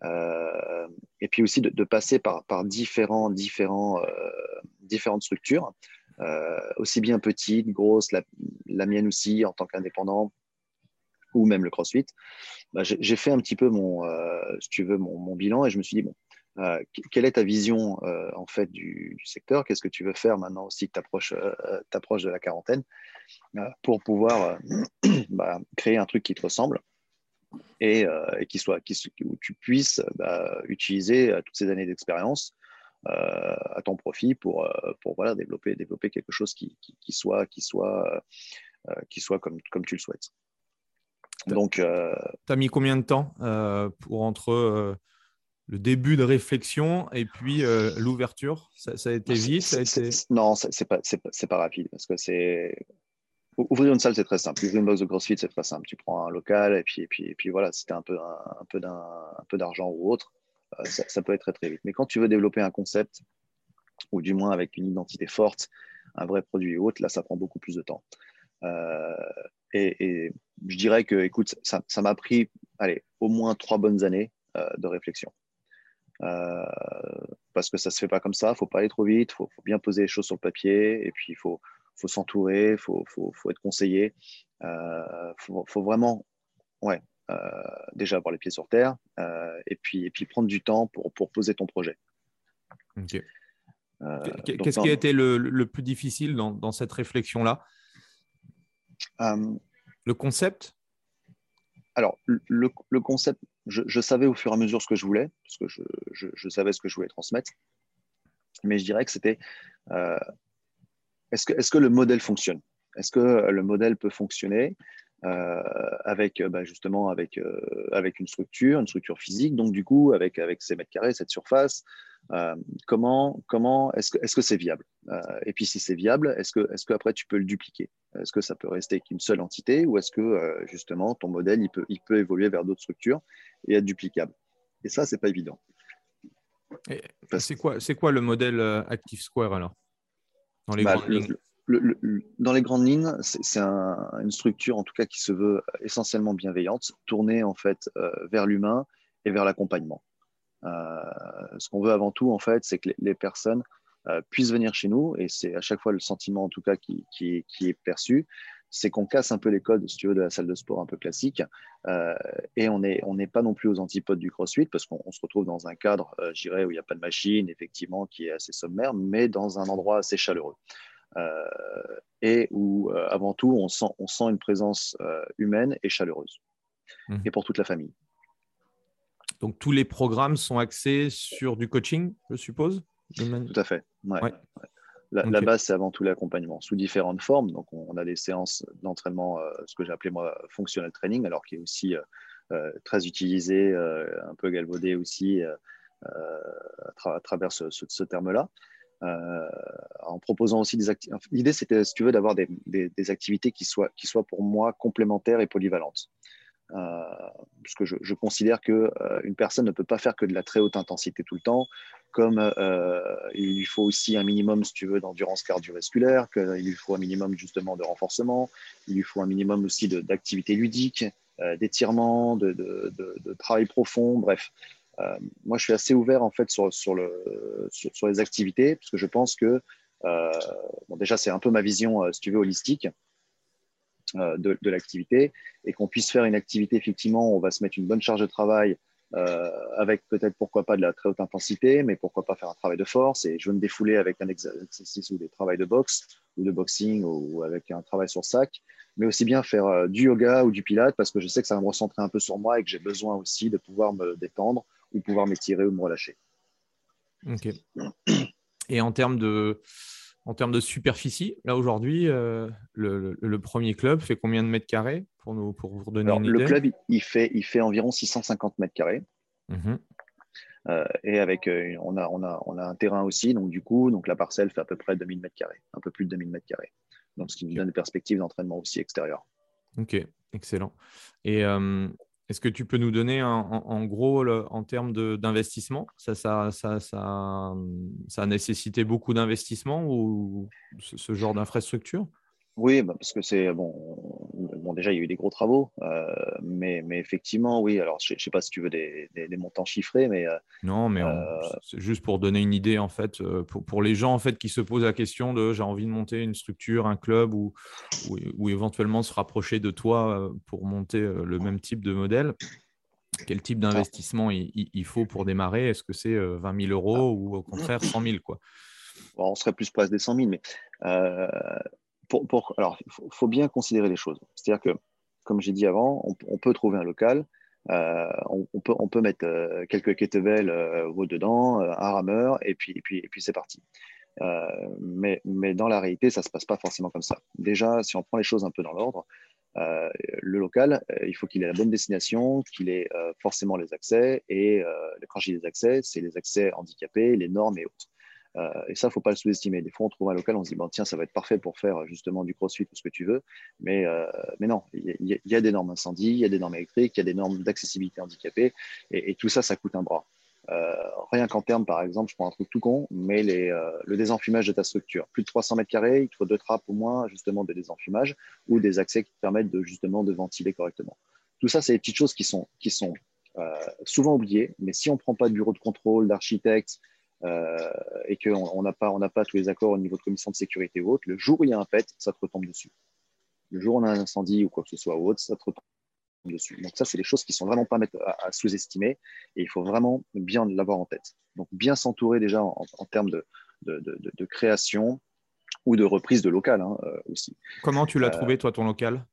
euh, et puis aussi de, passer par, par différents, différents, différentes structures, aussi bien petites, grosses, la, mienne aussi en tant qu'indépendant, ou même le CrossFit. Bah, j'ai fait un petit peu mon, si tu veux, mon, bilan et je me suis dit, bon, quelle est ta vision en fait du, secteur? Qu'est-ce que tu veux faire maintenant aussi que tu approches, de la quarantaine pour pouvoir bah, créer un truc qui te ressemble et, qui soit, qui, où tu puisses bah, utiliser toutes ces années d'expérience à ton profit pour, développer, quelque chose qui, soit, comme tu le souhaites. Donc, as mis combien de temps pour entre le début de réflexion et puis l'ouverture? Ça, a été vite ça a été... Non, c'est pas, pas, pas rapide parce que c'est Ouvrir une salle, c'est très simple. Ouvrir une box de CrossFit, c'est très simple. Tu prends un local et puis, et puis, et puis voilà, si tu as un peu, un, peu d'argent ou autre, euh, ça, peut être très, très vite. Mais quand tu veux développer un concept, ou du moins avec une identité forte, un vrai produit ou autre, là, ça prend beaucoup plus de temps. Euh, et, je dirais que, écoute, ça m'a pris, allez, au moins trois bonnes années euh, de réflexion. parce que ça se fait pas comme ça, il faut pas aller trop vite, il faut, faut, bien poser les choses sur le papier, et puis il faut, faut s'entourer, il faut, faut, faut, être conseillé. Il euh, faut, faut, vraiment ouais, euh, déjà avoir les pieds sur terre euh, et, puis, et puis prendre du temps pour, pour poser ton projet. Qu'est-ce qui a été le, le plus difficile dans, dans cette réflexion-là? Le concept? Alors, le, le concept, je, je, savais au fur et à mesure ce que je voulais, parce que je, je, je savais ce que je voulais transmettre. Mais je dirais que c'était est-ce que, est que, le modèle fonctionne? Est-ce que le modèle peut fonctionner euh, avec bah, justement avec, euh, avec une structure, une structure physique, donc du coup avec, avec ces mètres carrés, cette surface, euh, comment, comment est-ce que est-ce que c'est viable? Et puis si c'est viable, est-ce que est-ce qu'après tu peux le dupliquer? Est-ce que ça peut rester qu'une seule entité ou est-ce que justement ton modèle il peut, il peut évoluer vers d'autres structures et être duplicable? Et ça c'est pas évident. C'est quoi, quoi le modèle Active Square alors? Dans les bah, grandes lignes dans les grandes lignes, c'est une structure en tout cas qui se veut essentiellement bienveillante, tournée en fait euh, vers l'humain et vers l'accompagnement. Euh, ce qu'on veut avant tout en fait, c'est que les, personnes euh, puissent venir chez nous et c'est à chaque fois le sentiment en tout cas qui, qui, qui est perçu, c'est qu'on casse un peu les codes, si tu veux, de la salle de sport un peu classique. Euh, et on n'est on pas non plus aux antipodes du CrossFit parce qu'on se retrouve dans un cadre, euh, où il n'y a pas de machine, effectivement, qui est assez sommaire, mais dans un endroit assez chaleureux. Euh, et où, avant tout, on sent, on sent une présence humaine et chaleureuse. Mmh. Et pour toute la famille. Donc, tous les programmes sont axés sur du coaching, je suppose? Tout à fait. Ouais. La, base, c'est avant tout l'accompagnement sous différentes formes. Donc, on, a des séances d'entraînement, euh, ce que j'ai appelé moi functional training, alors qui est aussi euh, euh, très utilisé, un peu galvaudé aussi à, travers ce, terme-là. en proposant aussi des activités. L'idée, c'était, si tu veux, d'avoir des, activités qui soient, qui soient pour moi complémentaires et polyvalentes. Parce que je, considère qu'une une personne ne peut pas faire que de la très haute intensité tout le temps, comme euh, il lui faut aussi un minimum, si tu veux, d'endurance cardiovasculaire, qu'il lui faut un minimum justement de renforcement, il lui faut un minimum aussi d'activité ludique, euh, d'étirement, de, travail profond, bref. Euh, moi, je suis assez ouvert en fait sur, sur, le, sur, les activités, parce que je pense que, déjà, c'est un peu ma vision, si tu veux, holistique. De, l'activité et qu'on puisse faire une activité effectivement on va se mettre une bonne charge de travail euh, avec peut-être pourquoi pas de la très haute intensité, mais pourquoi pas faire un travail de force. Et je veux me défouler avec un exercice ou des travails de boxe ou de boxing ou avec un travail sur sac, mais aussi bien faire euh, du yoga ou du pilate parce que je sais que ça va me recentrer un peu sur moi et que j'ai besoin aussi de pouvoir me détendre ou pouvoir m'étirer ou me relâcher. Ok. Et en termes de, en termes de superficie, là aujourd'hui, euh, le, premier club fait combien de mètres carrés pour, nous, pour vous donner une idée Le club, il fait, il fait environ 650 mètres carrés. Mhm. Euh, et avec, euh, on, a, on, a, on a un terrain aussi, donc du coup, donc la parcelle fait à peu près 2000 mètres carrés, un peu plus de 2000 mètres carrés. Donc ce qui nous donne des perspectives d'entraînement aussi extérieures. Ok, excellent. Et est-ce que tu peux nous donner en, gros, en termes d'investissement ça ça, ça, ça, ça, a nécessité beaucoup d'investissement ou ce genre d'infrastructure? Oui, bah, parce que c'est bon, bon. Déjà, il y a eu des gros travaux, euh, mais, mais effectivement, oui. Alors, je ne sais pas si tu veux des, des, montants chiffrés, mais euh, non, mais euh, c'est juste pour donner une idée en fait, pour, pour, les gens en fait qui se posent la question de j'ai envie de monter une structure, un club ou, ou, éventuellement se rapprocher de toi pour monter le même type de modèle. quel type d'investissement il, faut pour démarrer? Est-ce que c'est 20 000 euros ou au contraire 100 000 quoi? On serait plus proche des 100 000, mais alors, il faut, bien considérer les choses. C'est-à-dire que, comme j'ai dit avant, on, peut trouver un local, on, peut, on peut mettre quelques kettlebells dedans, un rameur, et puis, c'est parti. mais, dans la réalité, ça ne se passe pas forcément comme ça. Déjà, si on prend les choses un peu dans l'ordre, euh, le local, euh, il faut qu'il ait la bonne destination, qu'il ait euh, forcément les accès. Et quand dis les accès, c'est les accès handicapés, les normes et autres. Et ça, faut pas le sous-estimer. Des fois, on trouve un local, on se dit, bon, tiens, ça va être parfait pour faire justement du crossfit ou ce que tu veux. Mais, mais non, il y, a des normes incendie, il y a des normes électriques, il y a des normes d'accessibilité handicapée. et, tout ça, ça coûte un bras. Euh, rien qu'en termes, par exemple, je prends un truc tout con, mais euh, le désenfumage de ta structure. Plus de 300 mètres carrés, il te faut deux trappes au moins, justement, de désenfumage ou des accès qui te permettent de, justement, de ventiler correctement. Tout ça, c'est des petites choses qui sont, qui sont euh, souvent oubliées, mais si on ne prend pas de bureau de contrôle, d'architecte, et qu'on n'a pas, on pas tous les accords au niveau de commission de sécurité ou autre, le jour où il y a un pet, ça te retombe dessus. Le jour où on a un incendie ou quoi que ce soit ou autre, ça te retombe dessus. Donc ça, c'est des choses qui sont vraiment pas à, à sous-estimer et il faut vraiment bien l'avoir en tête. Donc bien s'entourer déjà en, termes de, de, création ou de reprise de local hein, euh, aussi. Comment tu l'as euh, trouvé toi ton local?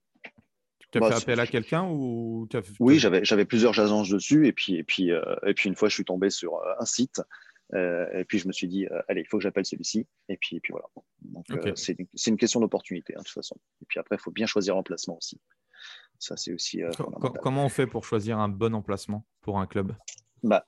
Tu as bah, fait appel à quelqu'un ou Oui, j'avais, j'avais plusieurs agences dessus et puis, et, puis, euh, et puis une fois je suis tombé sur un site et puis je me suis dit allez il faut que j'appelle celui-ci et puis, et puis voilà. Donc c'est, une, question d'opportunité hein, de toute façon. Et puis après il faut bien choisir l'emplacement aussi. Ça, c'est aussi. Euh, comment on fait pour choisir un bon emplacement pour un club? Bah,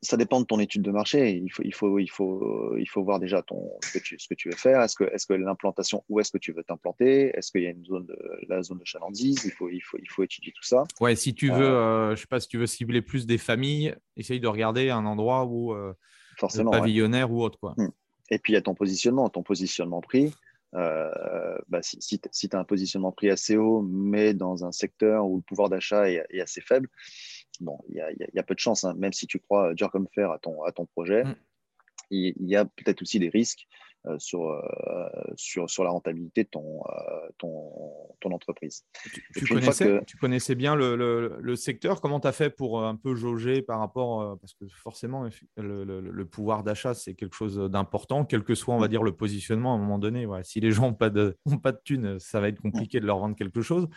ça dépend de ton étude de marché. Il faut, il faut, il faut, il faut voir déjà ton, ce, que tu, ce que tu veux faire. Est-ce que, l'implantation, où est-ce que tu veux t'implanter? Est-ce qu'il y a une zone de, la zone de chalandise? Il faut, il, faut, il faut étudier tout ça. Ouais, si tu veux, euh, euh, je sais pas, si tu veux cibler plus des familles, essaye de regarder un endroit où forcément pavillonnaire ou autre. Quoi. Hmm. Et puis il y a ton positionnement, ton positionnement prix. Euh, bah, si, si, tu as un positionnement prix assez haut, mais dans un secteur où le pouvoir d'achat est, assez faible, bon, il y, a, peu de chance, hein. même si tu crois dur comme fer à ton, à ton projet, mm. il y a peut-être aussi des risques sur, euh, sur, sur la rentabilité de ton, euh, ton, ton entreprise. Tu, connaissais, tu, connaissais, bien le, le, secteur. Comment tu as fait pour un peu jauger par rapport, parce que forcément, le, le pouvoir d'achat, c'est quelque chose d'important, quel que soit, on va dire, le positionnement à un moment donné. Si les gens n'ont pas, de, ont pas de thunes, ça va être compliqué de leur vendre quelque chose.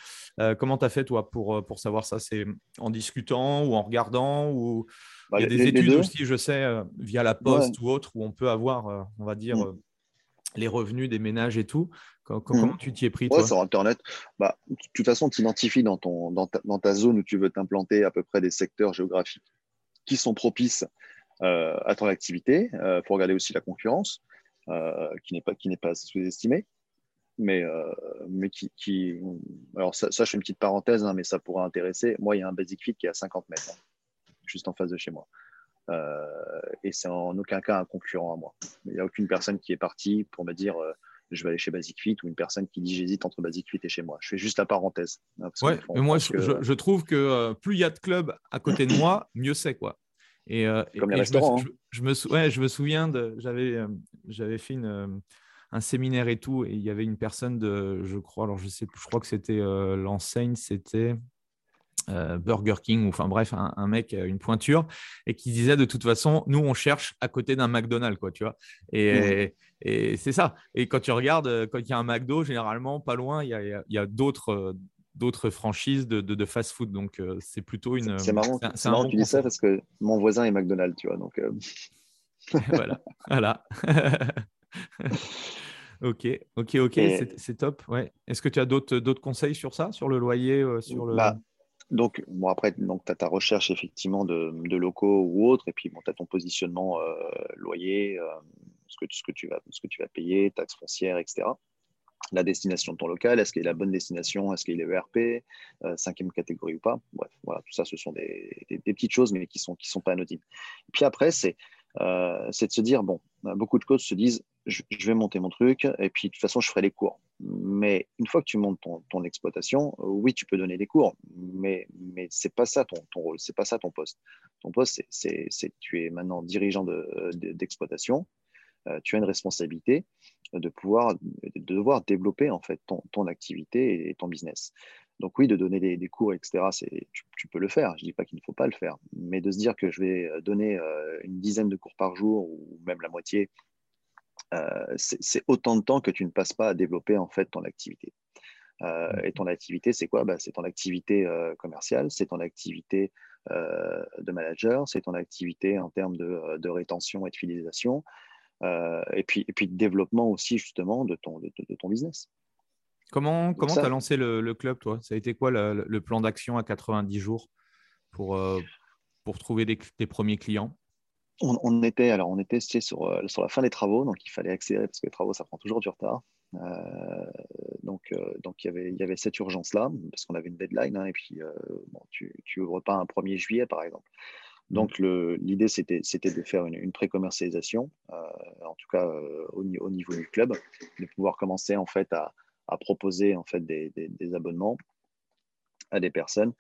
comment tu as fait, toi, pour, pour savoir ça? C'est en discutant ou en regardant ou... Bah, il y a des études aussi, je sais, via la poste ou autre, où on peut avoir, on va dire, mm les revenus des ménages et tout. Comment, mmh. tu t'y es pris toi? Sur Internet, bah, de toute façon, tu identifies dans, ton, dans, ta, zone où tu veux t'implanter à peu près des secteurs géographiques qui sont propices euh, à ton activité. Il euh, faut regarder aussi la concurrence, euh, qui n'est pas, qui pas sous-estimée. Mais, mais qui, qui, Alors, ça, je fais une petite parenthèse, hein, mais ça pourrait intéresser. Moi, il y a un Basic Fit qui est à 50 mètres, hein, juste en face de chez moi. Euh, et c'est en aucun cas un concurrent à moi. Il n'y a aucune personne qui est partie pour me dire euh, je vais aller chez Basic Fit ou une personne qui dit j'hésite entre Basic Fit et chez moi. Je fais juste la parenthèse. Hein, ouais, mais moi, je, trouve que euh, plus il y a de clubs à côté de moi, mieux c'est. quoi. Et, Comme les restaurants. Hein. Je, me, je me souviens, de, j'avais, j'avais fait un séminaire et tout, et il y avait une personne de, je crois, alors je sais, je crois que c'était l'enseigne, c'était euh, Burger King, ou enfin bref, un, mec, une pointure, et qui disait de toute façon, nous on cherche à côté d'un McDonald's, quoi, tu vois. Et, et c'est ça. Et quand tu regardes, euh, quand il y a un McDo, généralement, pas loin, il y a, y a d'autres euh, d'autres franchises de, de, fast-food. Donc, c'est plutôt une. C'est marrant, c'est marrant que tu dis ça parce que mon voisin est McDonald's, tu vois. Donc, voilà. voilà. ok, ok, ok, c'est top. Ouais. Est-ce que tu as d'autres conseils sur ça, sur le loyer, sur le. Bah, donc, bon, après, tu as ta recherche effectivement de, locaux ou autres, et puis bon, tu as ton positionnement euh, loyer, euh, ce, que, ce, que tu vas, ce que tu vas payer, taxes foncières, etc. La destination de ton local, est-ce qu'il est la bonne destination, est-ce qu'il est ERP, euh, cinquième catégorie ou pas? Bref, voilà, tout ça, ce sont des, petites choses, mais qui ne sont, qui sont pas anodines. Et puis après, c'est c'est de se dire, bon, beaucoup de coachs se disent, je, vais monter mon truc et puis de toute façon, je ferai les cours. Mais une fois que tu montes ton, exploitation, euh, oui, tu peux donner des cours, mais, mais ce n'est pas ça ton, ton rôle, c'est pas ça ton poste. Ton poste, c'est tu es maintenant dirigeant d'exploitation, de, euh, tu as une responsabilité de pouvoir de devoir développer en fait ton, ton activité et ton business. Donc oui, de donner des, cours, etc., tu, tu, peux le faire. Je ne dis pas qu'il ne faut pas le faire. Mais de se dire que je vais donner une dizaine de cours par jour ou même la moitié, c'est autant de temps que tu ne passes pas à développer en fait ton activité. Euh, et ton activité, c'est quoi? Bah, C'est ton activité euh, commerciale, c'est ton activité euh, de manager, c'est ton activité en termes de, rétention et de fidélisation, et, puis, de développement aussi justement de, ton business. Comment tu as lancé le, club, toi? Ça a été quoi le, plan d'action à 90 jours pour, pour trouver tes premiers clients? On, était, alors on était sur, sur la fin des travaux, donc il fallait accélérer parce que les travaux, ça prend toujours du retard. Euh, donc, euh, donc il, y avait, il y avait cette urgence-là, parce qu'on avait une deadline, hein, et puis euh, bon, tu n'ouvres pas un 1er juillet, par exemple. Mmh. Donc l'idée, c'était de faire une, une pré-commercialisation, en tout cas au, au, niveau du club, de pouvoir commencer en fait à, à proposer en fait des, des, abonnements à des personnes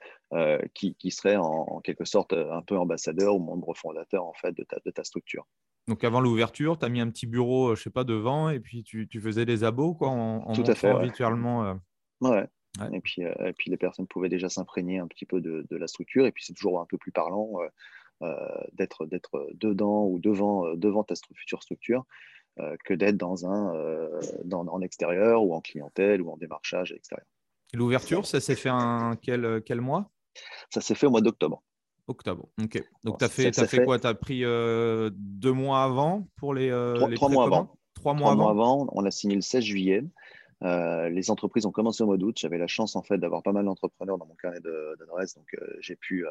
qui, qui, seraient en, quelque sorte un peu ambassadeurs ou membres fondateurs en fait de ta, de ta structure. Donc avant l'ouverture, tu as mis un petit bureau, euh, je sais pas, devant, et puis tu, faisais des abos quoi, en, Tout à fait, virtuellement. Euh. Ouais. Et, puis, euh, et puis les personnes pouvaient déjà s'imprégner un petit peu de, la structure, et puis c'est toujours un peu plus parlant d'être dedans ou devant, devant ta future structure que d'être dans un dans, en extérieur ou en clientèle ou en démarchage extérieur. L'ouverture, ça s'est fait un quel, quel mois? Ça s'est fait au mois d'octobre. Octobre. Ok. Donc, tu as fait, as fait, quoi? Tu as pris euh, deux mois avant pour les. Euh, trois, mois avant. Trois mois, avant? On a signé le 16 juillet. Euh, les entreprises ont commencé au mois d'août. J'avais la chance en fait d'avoir pas mal d'entrepreneurs dans mon carnet d'adresse, donc j'ai pu.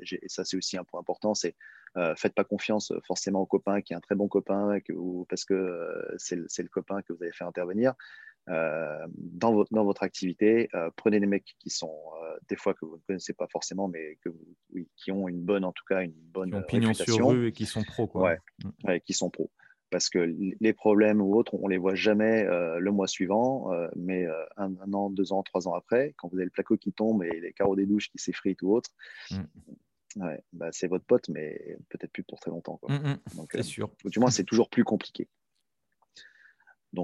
et ça c'est aussi un point important, c'est faites pas confiance forcément au copain qui est un très bon copain, que parce que c'est le copain que vous avez fait intervenir. Euh, dans, votre, dans votre activité. Euh, prenez des mecs qui sont euh, des fois que vous ne connaissez pas forcément, mais que oui, qui ont une bonne, en tout cas, une bonne opinion sur rue et qui sont pros. Quoi. Mm. Ouais, qui sont pros. Parce que les problèmes ou autres, on les voit jamais le mois suivant, mais un, an, deux ans, trois ans après, quand vous avez le placo qui tombe et les carreaux des douches qui s'effritent ou autre, mm. ouais, bah, c'est votre pote, mais peut-être plus pour très longtemps. Quoi. Mm, c'est sûr. Du moins, c'est toujours plus compliqué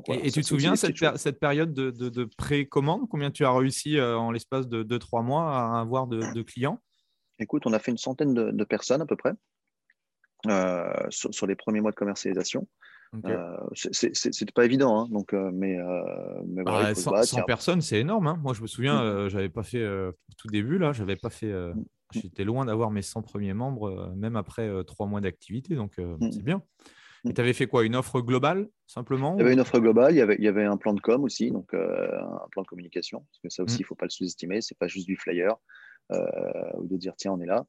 et, tu te souviens cette, cette période de, de, précommande Combien tu as réussi euh, en l'espace de 2-3 mois à avoir de, clients? Écoute, on a fait une centaine de, personnes à peu près euh, sur, les premiers mois de commercialisation. Euh, c'est pas évident, hein, donc, mais, mais voilà, 100, personnes, c'est énorme. Hein. Moi, je me souviens, mmh. j'avais pas fait tout début là, j'avais pas fait. Mmh. J'étais loin d'avoir mes 100 premiers membres, même après trois mois d'activité, donc mmh. c'est bien. Et tu avais fait quoi Une offre globale, simplement Il y avait une offre globale, il y avait, il y avait un plan de com aussi, donc euh, un plan de communication, parce que ça aussi, mm. il ne faut pas le sous-estimer, ce n'est pas juste du flyer euh, ou de dire tiens, on est là.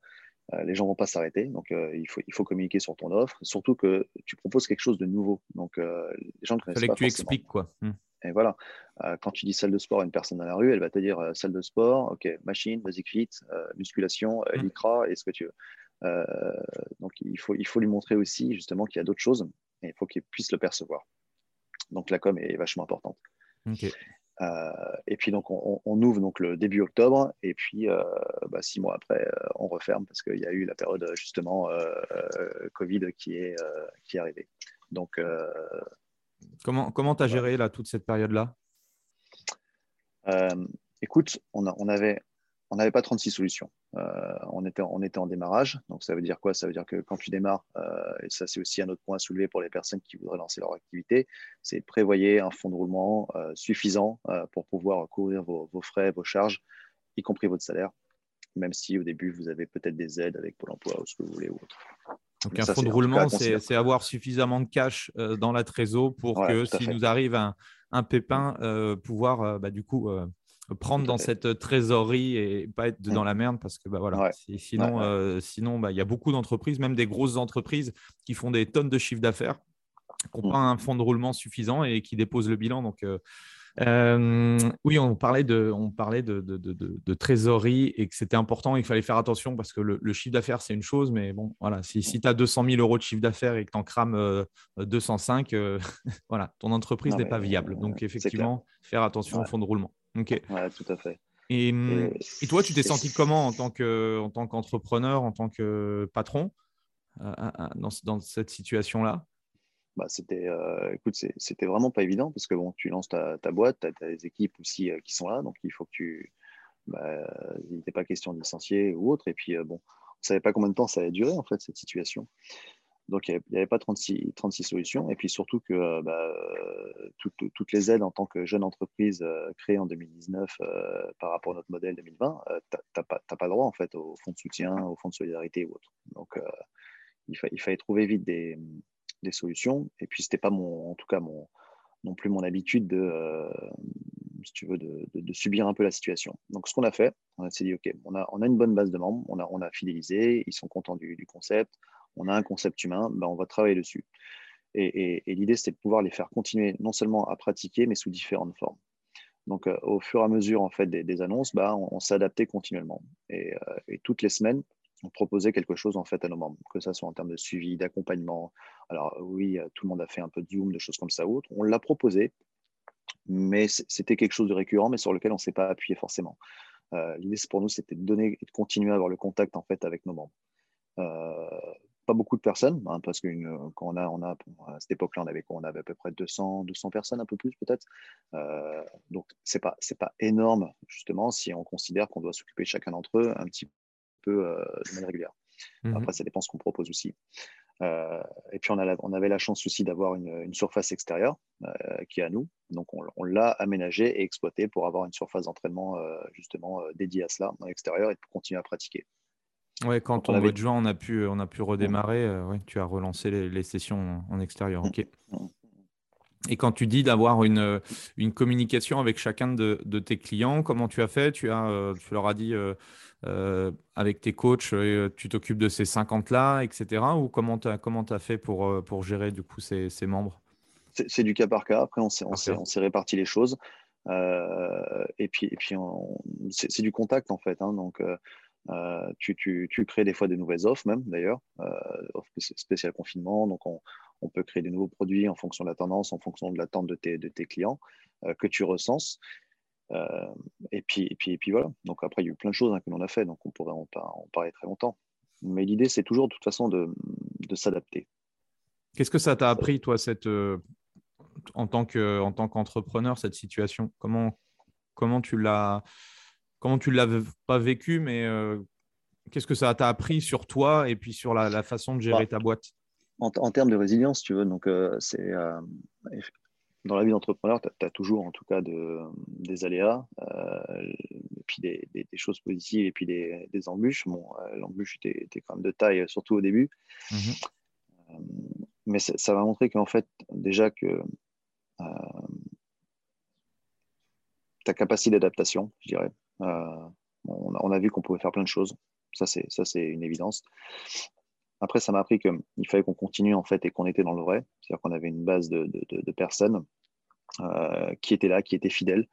Euh, les gens ne vont pas s'arrêter, donc il, faut, il faut communiquer sur ton offre, surtout que tu proposes quelque chose de nouveau. Donc les gens ne connaissent Fallait pas. que tu expliques quoi. Mm. Et voilà, quand tu dis salle de sport à une personne dans la rue, elle va te dire salle de sport, ok, machine, basic fit, musculation, mmh. et ce que tu veux. Euh, donc il faut, il faut lui montrer aussi justement qu'il y a d'autres choses et il faut qu'il puisse le percevoir. Donc la com est vachement importante. Euh, et puis donc on, ouvre donc le début octobre et puis euh, bah, six mois après on referme parce qu'il y a eu la période justement Covid qui est qui est arrivée. Donc comment comment tu as géré là toute cette période là Écoute, on, a, on avait on n'avait pas 36 solutions. Euh, on, était, on était en démarrage. Donc, ça veut dire quoi? Ça veut dire que quand tu démarres, euh, et ça, c'est aussi un autre point à soulever pour les personnes qui voudraient lancer leur activité, c'est prévoyer un fonds de roulement euh, suffisant pour pouvoir couvrir vos, frais, vos charges, y compris votre salaire, même si au début, vous avez peut-être des aides avec Pôle emploi ou ce que vous voulez ou autre. Donc, un fonds de roulement, c'est avoir suffisamment de cash dans la trésor pour que s'il nous arrive un, un pépin, pouvoir bah, du coup prendre dans cette trésorerie et pas être dans la merde parce que bah voilà. Sinon euh, sinon bah, il y a beaucoup d'entreprises même des grosses entreprises qui font des tonnes de chiffre d'affaires qui n'ont pas un fonds de roulement suffisant et qui déposent le bilan. Donc euh, euh, oui, on parlait de, on parlait de, de, de, trésorerie et que c'était important. Il fallait faire attention parce que le, chiffre d'affaires, c'est une chose, mais bon, voilà, si, si tu as 200 000 euros de chiffre d'affaires et que tu en crames 205, voilà, ton entreprise n'est pas viable. Donc, effectivement, faire attention au fonds de roulement. Ok. tout à fait. Et, et, toi, tu t'es senti comment en tant que, en tant qu'entrepreneur, en tant que patron euh, dans, dans, cette situation-là? Bah, c'était, euh, écoute, c'était vraiment pas évident parce que bon, tu lances ta, ta boîte, tu as, des équipes aussi euh, qui sont là, donc il faut que tu, bah, il n'était pas question de licencier ou autre. Et puis, bon, on ne savait pas combien de temps ça allait durer, en fait, cette situation. Donc, il n'y avait, pas 36, 36 solutions. Et puis surtout que euh, bah, euh, toutes, les aides en tant que jeune entreprise euh, créée en 2019 par rapport à notre modèle 2020, tu n'as pas, droit en fait au fonds de soutien, au fonds de solidarité ou autre. Donc, il, fallait trouver vite des, solutions. Et puis, ce n'était pas mon, en tout cas non plus mon habitude de, si tu veux, de, subir un peu la situation. Donc, ce qu'on a fait, on s'est dit, OK, on a, une bonne base de membres, on a, fidélisé, ils sont contents du concept, on a un concept humain, ben, on va travailler dessus. Et, l'idée, c'est de pouvoir les faire continuer non seulement à pratiquer, mais sous différentes formes. Donc, euh, au fur et à mesure en fait, des, annonces, ben, on, s'adaptait continuellement. Euh, et, toutes les semaines, on proposait quelque chose en fait à nos membres, que ce soit en termes de suivi, d'accompagnement. Alors oui, euh, tout le monde a fait un peu de Zoom, de choses comme ça ou autre. On l'a proposé, mais c'était quelque chose de récurrent, mais sur lequel on ne s'est pas appuyé forcément. L'idée pour nous, c'était de donner et de continuer à avoir le contact en fait avec nos membres pas beaucoup de personnes, hein, parce que quand on a, on a, à cette époque-là, on avait, on avait à peu près 200, 200 personnes, un peu plus peut-être. Euh, donc, ce n'est pas, pas énorme, justement, si on considère qu'on doit s'occuper chacun d'entre eux un petit peu euh, de manière régulière. Mmh Après, ça dépend ce qu'on propose aussi. Euh, et puis, on, a on, avait la chance aussi d'avoir une, surface extérieure qui est à nous. Donc, on, on l'a aménagée et exploitée pour avoir une surface d'entraînement justement dédiée à cela, à l'extérieur, et pour continuer à pratiquer. Ouais, quand on au mois de juin, on a pu, on a pu redémarrer, euh, tu as relancé les, sessions en extérieur. Ok. Et quand tu dis d'avoir une, une communication avec chacun de, de, tes clients, comment tu as fait? Tu, as, euh, tu leur as dit euh, avec tes coachs, tu t'occupes de ces 50-là, etc. Ou comment tu as, comment as fait pour, pour gérer du coup ces, ces membres? C'est du cas par cas. Après, on s'est réparti les choses. et puis, et puis c'est du contact en fait. Hein, donc, euh, tu, crées des fois des nouvelles offres même d'ailleurs, euh, offres spéciales confinement. Donc on, peut créer des nouveaux produits en fonction de la tendance, en fonction de l'attente de tes, de tes clients euh, que tu recenses. et, puis, et, puis, et puis voilà. Donc après, il y a eu plein de choses hein, que l'on a fait, donc on pourrait en, parler très longtemps. Mais l'idée, c'est toujours de toute façon de, s'adapter. Qu'est-ce que ça t'a appris, toi, cette, en tant qu'entrepreneur, cette situation? Comment, comment tu l'as comment tu ne l'avais pas vécu, mais euh, qu'est-ce que ça t'a appris sur toi et puis sur la, façon de gérer bah, ta boîte? en, termes de résilience, tu veux, donc euh, c'est euh, dans la vie d'entrepreneur, tu as, toujours en tout cas de, des aléas, et puis des, choses positives et puis des, embûches. Bon, l'embûche était, quand même de taille, surtout au début. Mmh mais ça m'a montré qu'en fait, déjà que ta capacité d'adaptation, je dirais, euh, on, a, vu qu'on pouvait faire plein de choses. Ça, c'est une évidence. Après, ça m'a appris qu'il fallait qu'on continue en fait et qu'on était dans le vrai. C'est-à-dire qu'on avait une base de, personnes euh, qui étaient là, qui étaient fidèles.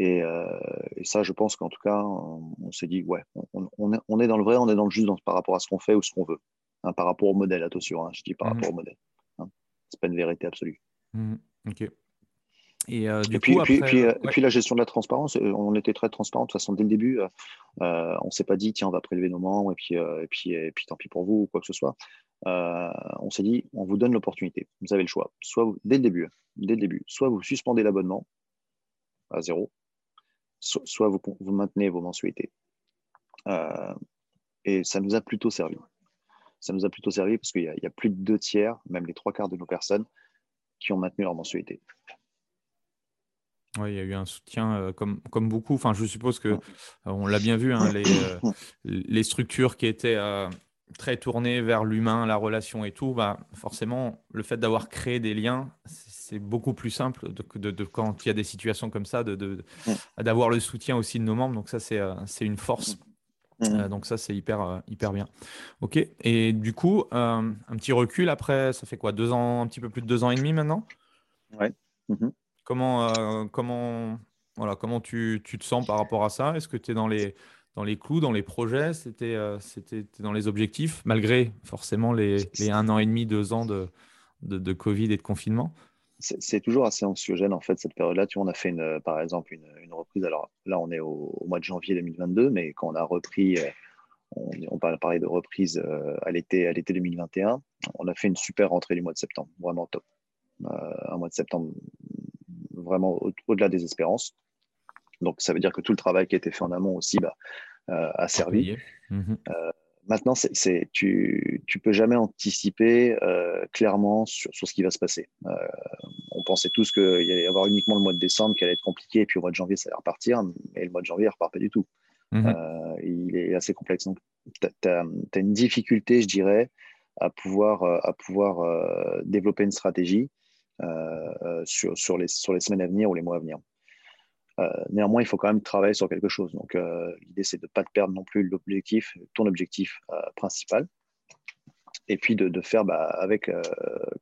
Euh, et, ça, je pense qu'en tout cas, on, s'est dit, ouais, on, est, dans le vrai, on est dans le juste par rapport à ce qu'on fait ou ce qu'on veut. Hein, par rapport au modèle, attention, hein, je dis par mmh. rapport au modèle. Hein. Ce n'est pas une vérité absolue. Mmh. Ok. Et, euh, puis, puis, euh, puis, la gestion de la transparence, euh, on était très transparent de toute façon dès le début. on ne s'est pas dit, tiens, on va prélever nos membres et puis, et puis, et puis tant pis pour vous ou quoi que ce soit. on s'est dit, on vous donne l'opportunité. Vous avez le choix. Soit dès le début, dès le début, soit vous suspendez l'abonnement à zéro, soit, vous, vous, maintenez vos mensualités. et ça nous a plutôt servi. Ça nous a plutôt servi parce qu'il y, y, a plus de deux tiers, même les trois quarts de nos personnes, qui ont maintenu leur mensualité. Oui, il y a eu un soutien euh, comme, comme beaucoup. Enfin, je suppose que euh, on l'a bien vu, hein, les, euh, les, structures qui étaient très tournées vers l'humain, la relation et tout, bah, forcément, le fait d'avoir créé des liens, c'est beaucoup plus simple de, de, quand il y a des situations comme ça, d'avoir le soutien aussi de nos membres. Donc ça, c'est une force. donc ça, c'est hyper, hyper bien. OK. Et du coup, un petit recul après, ça fait quoi? Deux ans, un petit peu plus de deux ans et demi maintenant? Ouais. Mmh Comment, euh, comment, voilà, comment tu, te sens par rapport à ça? Est-ce que tu es dans les, dans les clous, dans les projets? C'était euh, dans les objectifs, malgré forcément les, les, un an et demi, deux ans de, de, Covid et de confinement? C'est toujours assez anxiogène en fait cette période-là. Tu on a fait une, par exemple une, reprise. Alors là, on est au, mois de janvier 2022, mais quand on a repris, euh, on, on parlait de reprise à l'été à l'été 2021. On a fait une super rentrée du mois de septembre, vraiment top. un mois de septembre vraiment au-delà des espérances. Donc, ça veut dire que tout le travail qui a été fait en amont aussi bah, a servi. Mmh maintenant, c'est, tu ne peux jamais anticiper clairement sur, sur, ce qui va se passer. on pensait tous qu'il allait y avoir uniquement le mois de décembre qui allait être compliqué, et puis au mois de janvier, ça allait repartir, mais le mois de janvier, il ne repart pas du tout. Mmh il est assez complexe. Donc, tu as, une difficulté, je dirais, à pouvoir, à pouvoir développer une stratégie sur, sur, les, sur les semaines à venir ou les mois à venir. Euh, néanmoins, il faut quand même travailler sur quelque chose. Donc, euh, l'idée, c'est de ne pas perdre non plus l'objectif, ton objectif euh, principal. Et puis de, faire bah, avec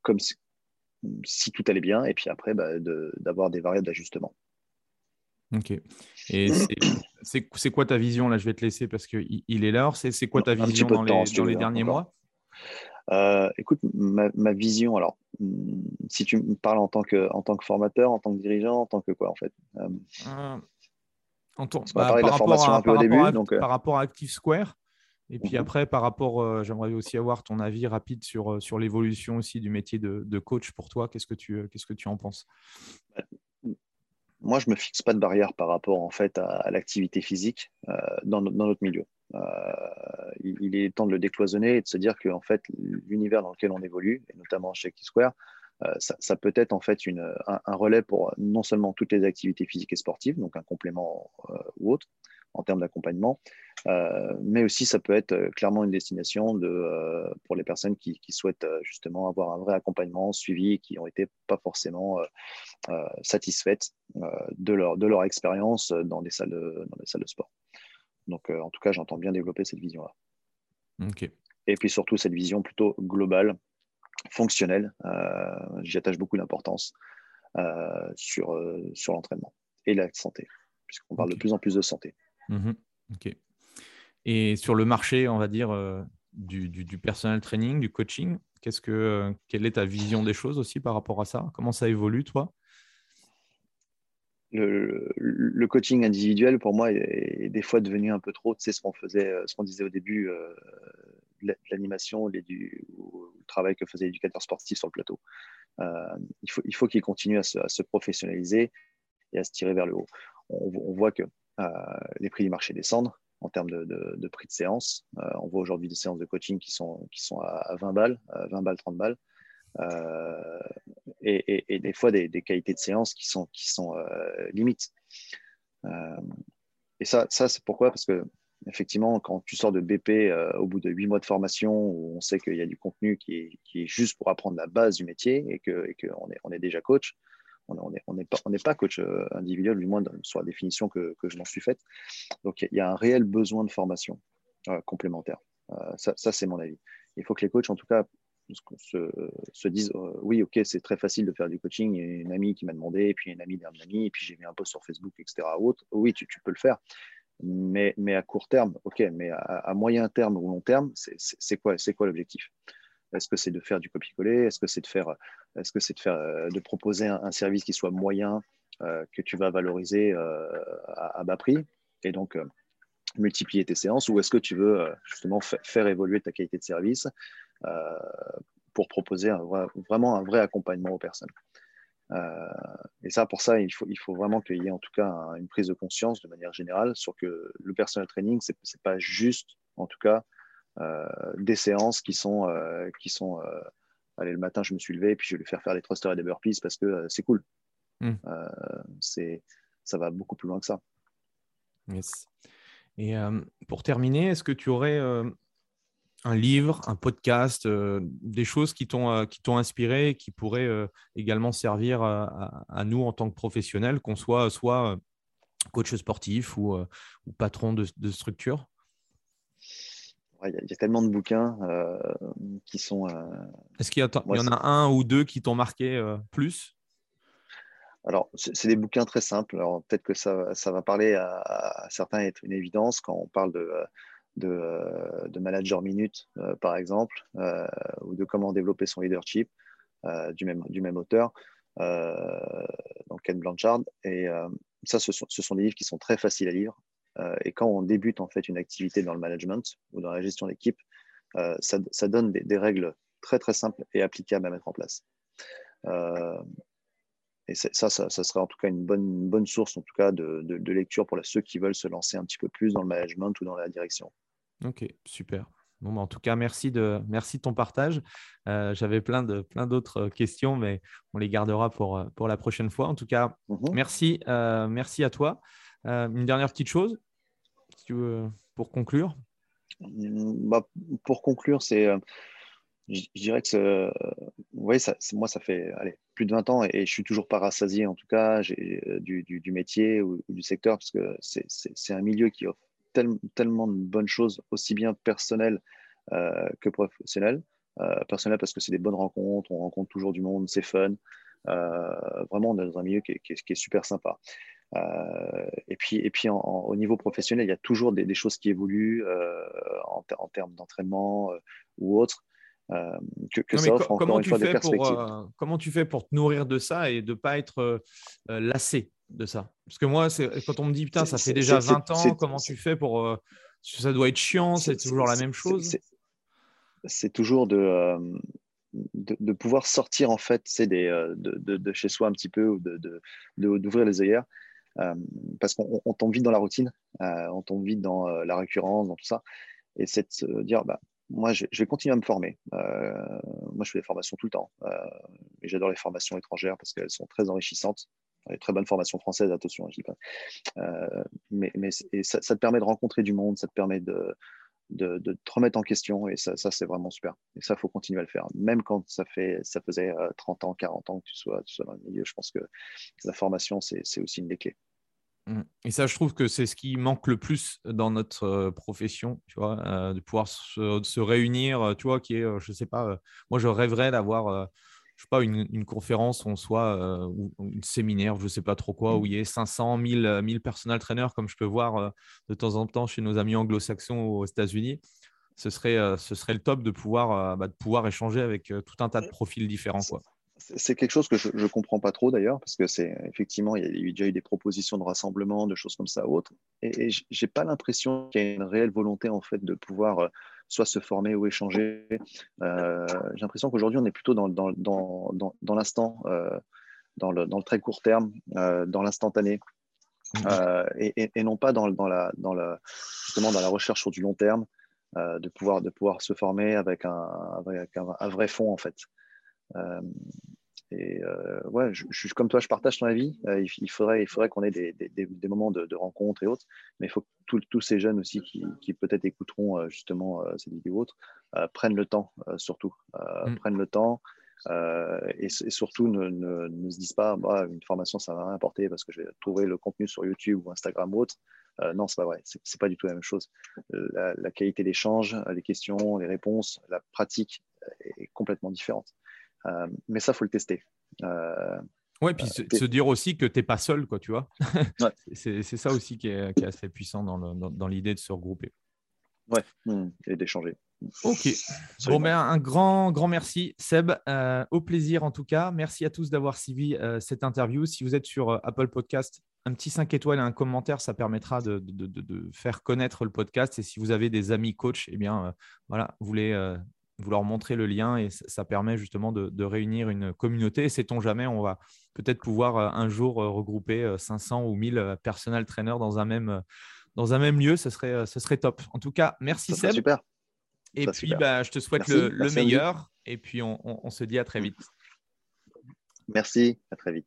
comme si, tout allait bien. Et puis après, bah, d'avoir des variables d'ajustement. Ok. Et c'est quoi ta vision? Là, je vais te laisser parce qu'il il est là. C'est quoi ta vision dans, les, dans les, derniers mois? Euh, écoute, ma, vision, alors, hmm, si tu me parles en tant, que, en tant que formateur, en tant que dirigeant, en tant que quoi, en fait euh, euh, en bah, par, rapport à, début, donc, par rapport à Active Square, et puis mhm. après, par rapport, j'aimerais aussi avoir ton avis rapide sur, sur l'évolution aussi du métier de, de coach pour toi. Qu'est-ce que tu, qu'est-ce que tu en penses? Moi, je ne me fixe pas de barrière par rapport en fait à, l'activité physique dans, dans, notre milieu. Euh, il, est temps de le décloisonner et de se dire que en fait, l'univers dans lequel on évolue, et notamment chez Square, euh, ça, peut être en fait un, relais pour non seulement toutes les activités physiques et sportives, donc un complément euh, ou autre en termes d'accompagnement, mais aussi ça peut être clairement une destination de, pour les personnes qui, souhaitent justement avoir un vrai accompagnement suivi et qui ont été pas forcément satisfaites de, leur, expérience dans des salles de sport. Donc, euh, en tout cas, j'entends bien développer cette vision-là. Et puis surtout, cette vision plutôt globale, fonctionnelle. Euh, j'y attache beaucoup d'importance euh, sur, sur l'entraînement et la santé, puisqu'on parle de plus en plus de santé. Mhm. Ok. Et sur le marché, on va dire, du, du, du, personnel training, du coaching, qu'est-ce que, quelle est ta vision des choses aussi par rapport à ça? Comment ça évolue, toi? Le, coaching individuel, pour moi, est, des fois devenu un peu trop, tu sais, ce qu'on faisait, euh, ce qu'on disait au début, euh, l'animation, le travail que faisait l'éducateur sportif sur le plateau. Euh, il faut, il faut qu'il continue à se, professionnaliser et à se tirer vers le haut. On, voit que les prix du marché descendent en termes de, prix de séance. on voit aujourd'hui des séances de coaching qui sont, à 20 balles, 20 balles, 30 balles. Euh, et, des fois des, qualités de séance qui sont, euh, limites. Euh, et ça, ça c'est pourquoi? Parce que effectivement, quand tu sors de BP au bout de huit mois de formation, où on sait qu'il y a du contenu qui est, juste pour apprendre la base du métier et qu'on que est, on est déjà coach, on n'est pas, coach individuel, du moins sur la définition que, je m'en suis faite. Donc il y a un réel besoin de formation complémentaire. ça c'est mon avis. Il faut que les coachs, en tout cas, se, se disent euh, oui, ok, c'est très facile de faire du coaching. Il y a une amie qui m'a demandé, et puis une amie d'un ami, et puis j'ai mis un post sur Facebook, etc. Autre. Oui, tu, peux le faire. Mais, à court terme, ok, mais à, moyen terme ou long terme, c'est quoi, quoi l'objectif? Est-ce que c'est de faire du copier-coller? Est-ce que c'est de faire, est-ce que c'est de faire, euh, de proposer un, service qui soit moyen, euh, que tu vas valoriser à, bas prix, et donc multiplier tes séances, ou est-ce que tu veux justement faire évoluer ta qualité de service? Pour proposer vraiment un vrai accompagnement aux personnes. Euh, et ça, pour ça, il faut, il faut vraiment qu'il y ait en tout cas une prise de conscience de manière générale sur que le personal training, ce n'est pas juste, en tout cas, euh, des séances qui sont, qui sont allez, le matin, je me suis levé, et puis je vais lui faire faire des thrusters et des burpees parce que c'est cool. Hmm. c'est ça va beaucoup plus loin que ça. Yes. Et pour terminer, est-ce que tu aurais un livre, un podcast, euh, des choses qui t'ont euh, qui t'ont inspiré et qui pourraient euh, également servir à, nous en tant que professionnels, qu'on soit soit coach sportif ou, ou patron de, structure? Il y, a tellement de bouquins qui sont. Est-ce qu'il y, y, en a un ou deux qui t'ont marqué plus? Alors, c'est des bouquins très simples. Alors, peut-être que ça, ça, va parler à, à, certains être une évidence quand on parle de, de, de manager minute, euh, par exemple, euh, ou de comment développer son leadership euh, du, même, du même auteur, donc Ken Blanchard. Et ça, ce sont, des livres qui sont très faciles à lire. et quand on débute en fait une activité dans le management ou dans la gestion d'équipe, ça, donne des, règles très très simples et applicables à mettre en place. et ça, ça, ça, serait en tout cas une bonne, bonne source en tout cas de, lecture pour ceux qui veulent se lancer un petit peu plus dans le management ou dans la direction. Ok, super. Bon, bah, en tout cas, merci de, merci de ton partage. Euh, j'avais plein, de, plein d'autres questions, mais on les gardera pour, pour la prochaine fois. En tout cas, mmh merci, euh, merci à toi. Euh, une dernière petite chose, si tu veux, pour conclure. Mmh, bah, pour conclure, c'est je, dirais que euh, ouais, ça, moi, ça fait allez, plus de 20 ans et, je suis toujours pas rassasié, en tout cas, euh, du, du, du, métier ou, du secteur, parce que c'est un milieu qui offre tellement de bonnes choses, aussi bien personnelles euh, que professionnelles. Euh, personnelles parce que c'est des bonnes rencontres, on rencontre toujours du monde, c'est fun. vraiment, on est dans un milieu qui est, qui est, super sympa. Euh, et puis, et puis au niveau professionnel, il y a toujours des, des choses qui évoluent euh, en, en, termes d'entraînement ou autres. Euh, que, ça offre encore une fois des perspectives. Pour, euh, comment tu fais pour te nourrir de ça et de ne pas être euh, lassé? De ça Parce que moi, quand on me dit, putain, ça fait déjà 20 ans, comment tu fais pour... ça doit être chiant, c'est toujours la même chose C'est toujours de, de, pouvoir sortir, en fait, c'est des, de, de, chez soi un petit peu, ou d'ouvrir les œillères. parce qu'on tombe vite dans la routine, on tombe vite dans la récurrence, dans tout ça. Et c'est de se dire, bah, moi, je, vais continuer à me former. Euh, moi, je fais des formations tout le temps. Euh, et j'adore les formations étrangères parce qu'elles sont très enrichissantes. Très bonnes formations françaises, attention, je dis pas. Euh, mais mais ça, te permet de rencontrer du monde, ça te permet de, de, te remettre en question. Et ça, c'est vraiment super. Et ça, il faut continuer à le faire. Même quand ça, fait, ça faisait 30 ans, 40 ans que tu sois, tu sois dans le milieu, je pense que la formation, c'est aussi une des clés. Mmh. Et ça, je trouve que c'est ce qui manque le plus dans notre euh, profession, tu vois, euh, de pouvoir se, réunir, euh, tu vois, qui est, je sais pas, moi je rêverais d'avoir, je sais pas, une, conférence où on soit, ou un séminaire, je sais pas trop quoi, où mmh. il y ait 500, 1000, 1000 personal trainers, comme je peux voir de temps en temps chez nos amis anglo-saxons aux États-Unis. Ce serait, ce serait le top de pouvoir, bah, de pouvoir échanger avec tout un tas de profils différents, quoi c'est quelque chose que je ne comprends pas trop d'ailleurs, parce que c'est effectivement, il y a déjà eu des propositions de rassemblement, de choses comme ça autres. Et, et j'ai pas l'impression qu'il y ait une réelle volonté en fait de pouvoir euh, soit se former ou échanger. Euh, j'ai l'impression qu'aujourd'hui, on est plutôt dans, dans, dans, dans l'instant, euh, dans, le, dans le très court terme, euh, dans l'instantané. Et, et, non pas dans, dans, la, dans, la, justement dans la recherche sur du long terme, de, pouvoir, de pouvoir se former avec un, avec un, un vrai fond en fait. Euh, et euh, ouais, je, suis comme toi, je partage ton avis. Euh, il, faudrait, il faudrait qu'on ait des, des, des, moments de, de rencontres et autres, mais il faut que tous ces jeunes aussi qui, qui peut-être écouteront justement cette vidéo ou autre prennent le temps, surtout, mm. prennent le temps. Et, et, surtout ne, ne, ne, se disent pas bah, une formation ça va rien apporter parce que je vais trouver le contenu sur YouTube ou Instagram ou autre. Euh, non, c'est pas vrai. C'est pas du tout la même chose. La, la qualité d'échange, les questions, les réponses, la pratique est complètement différente. Euh, mais ça, faut le tester. Euh, ouais, puis euh, se, dire aussi que tu n'es pas seul, quoi, tu vois. c'est ça aussi qui est, qui est assez puissant dans l'idée de se regrouper. Ouais, mmh, et d'échanger. Ok. Bon, ben, un grand, grand merci, Seb. au plaisir, en tout cas. Merci à tous d'avoir suivi cette interview. Si vous êtes sur Apple Podcast, un petit 5 étoiles et un commentaire, ça permettra de, de, de, faire connaître le podcast. Et si vous avez des amis coachs, eh bien, voilà, vous les vous leur montrer le lien et ça permet justement de, réunir une communauté. Et sait-on jamais, on va peut-être pouvoir euh, un jour euh, regrouper 500 euh, ou 1000 personnel trainers dans un même, dans un même lieu. Ce serait, ce serait top. En tout cas, merci Seb. Super. Et puis, bah, je te souhaite le, meilleur. Et puis, on se dit à très vite. Merci, à très vite.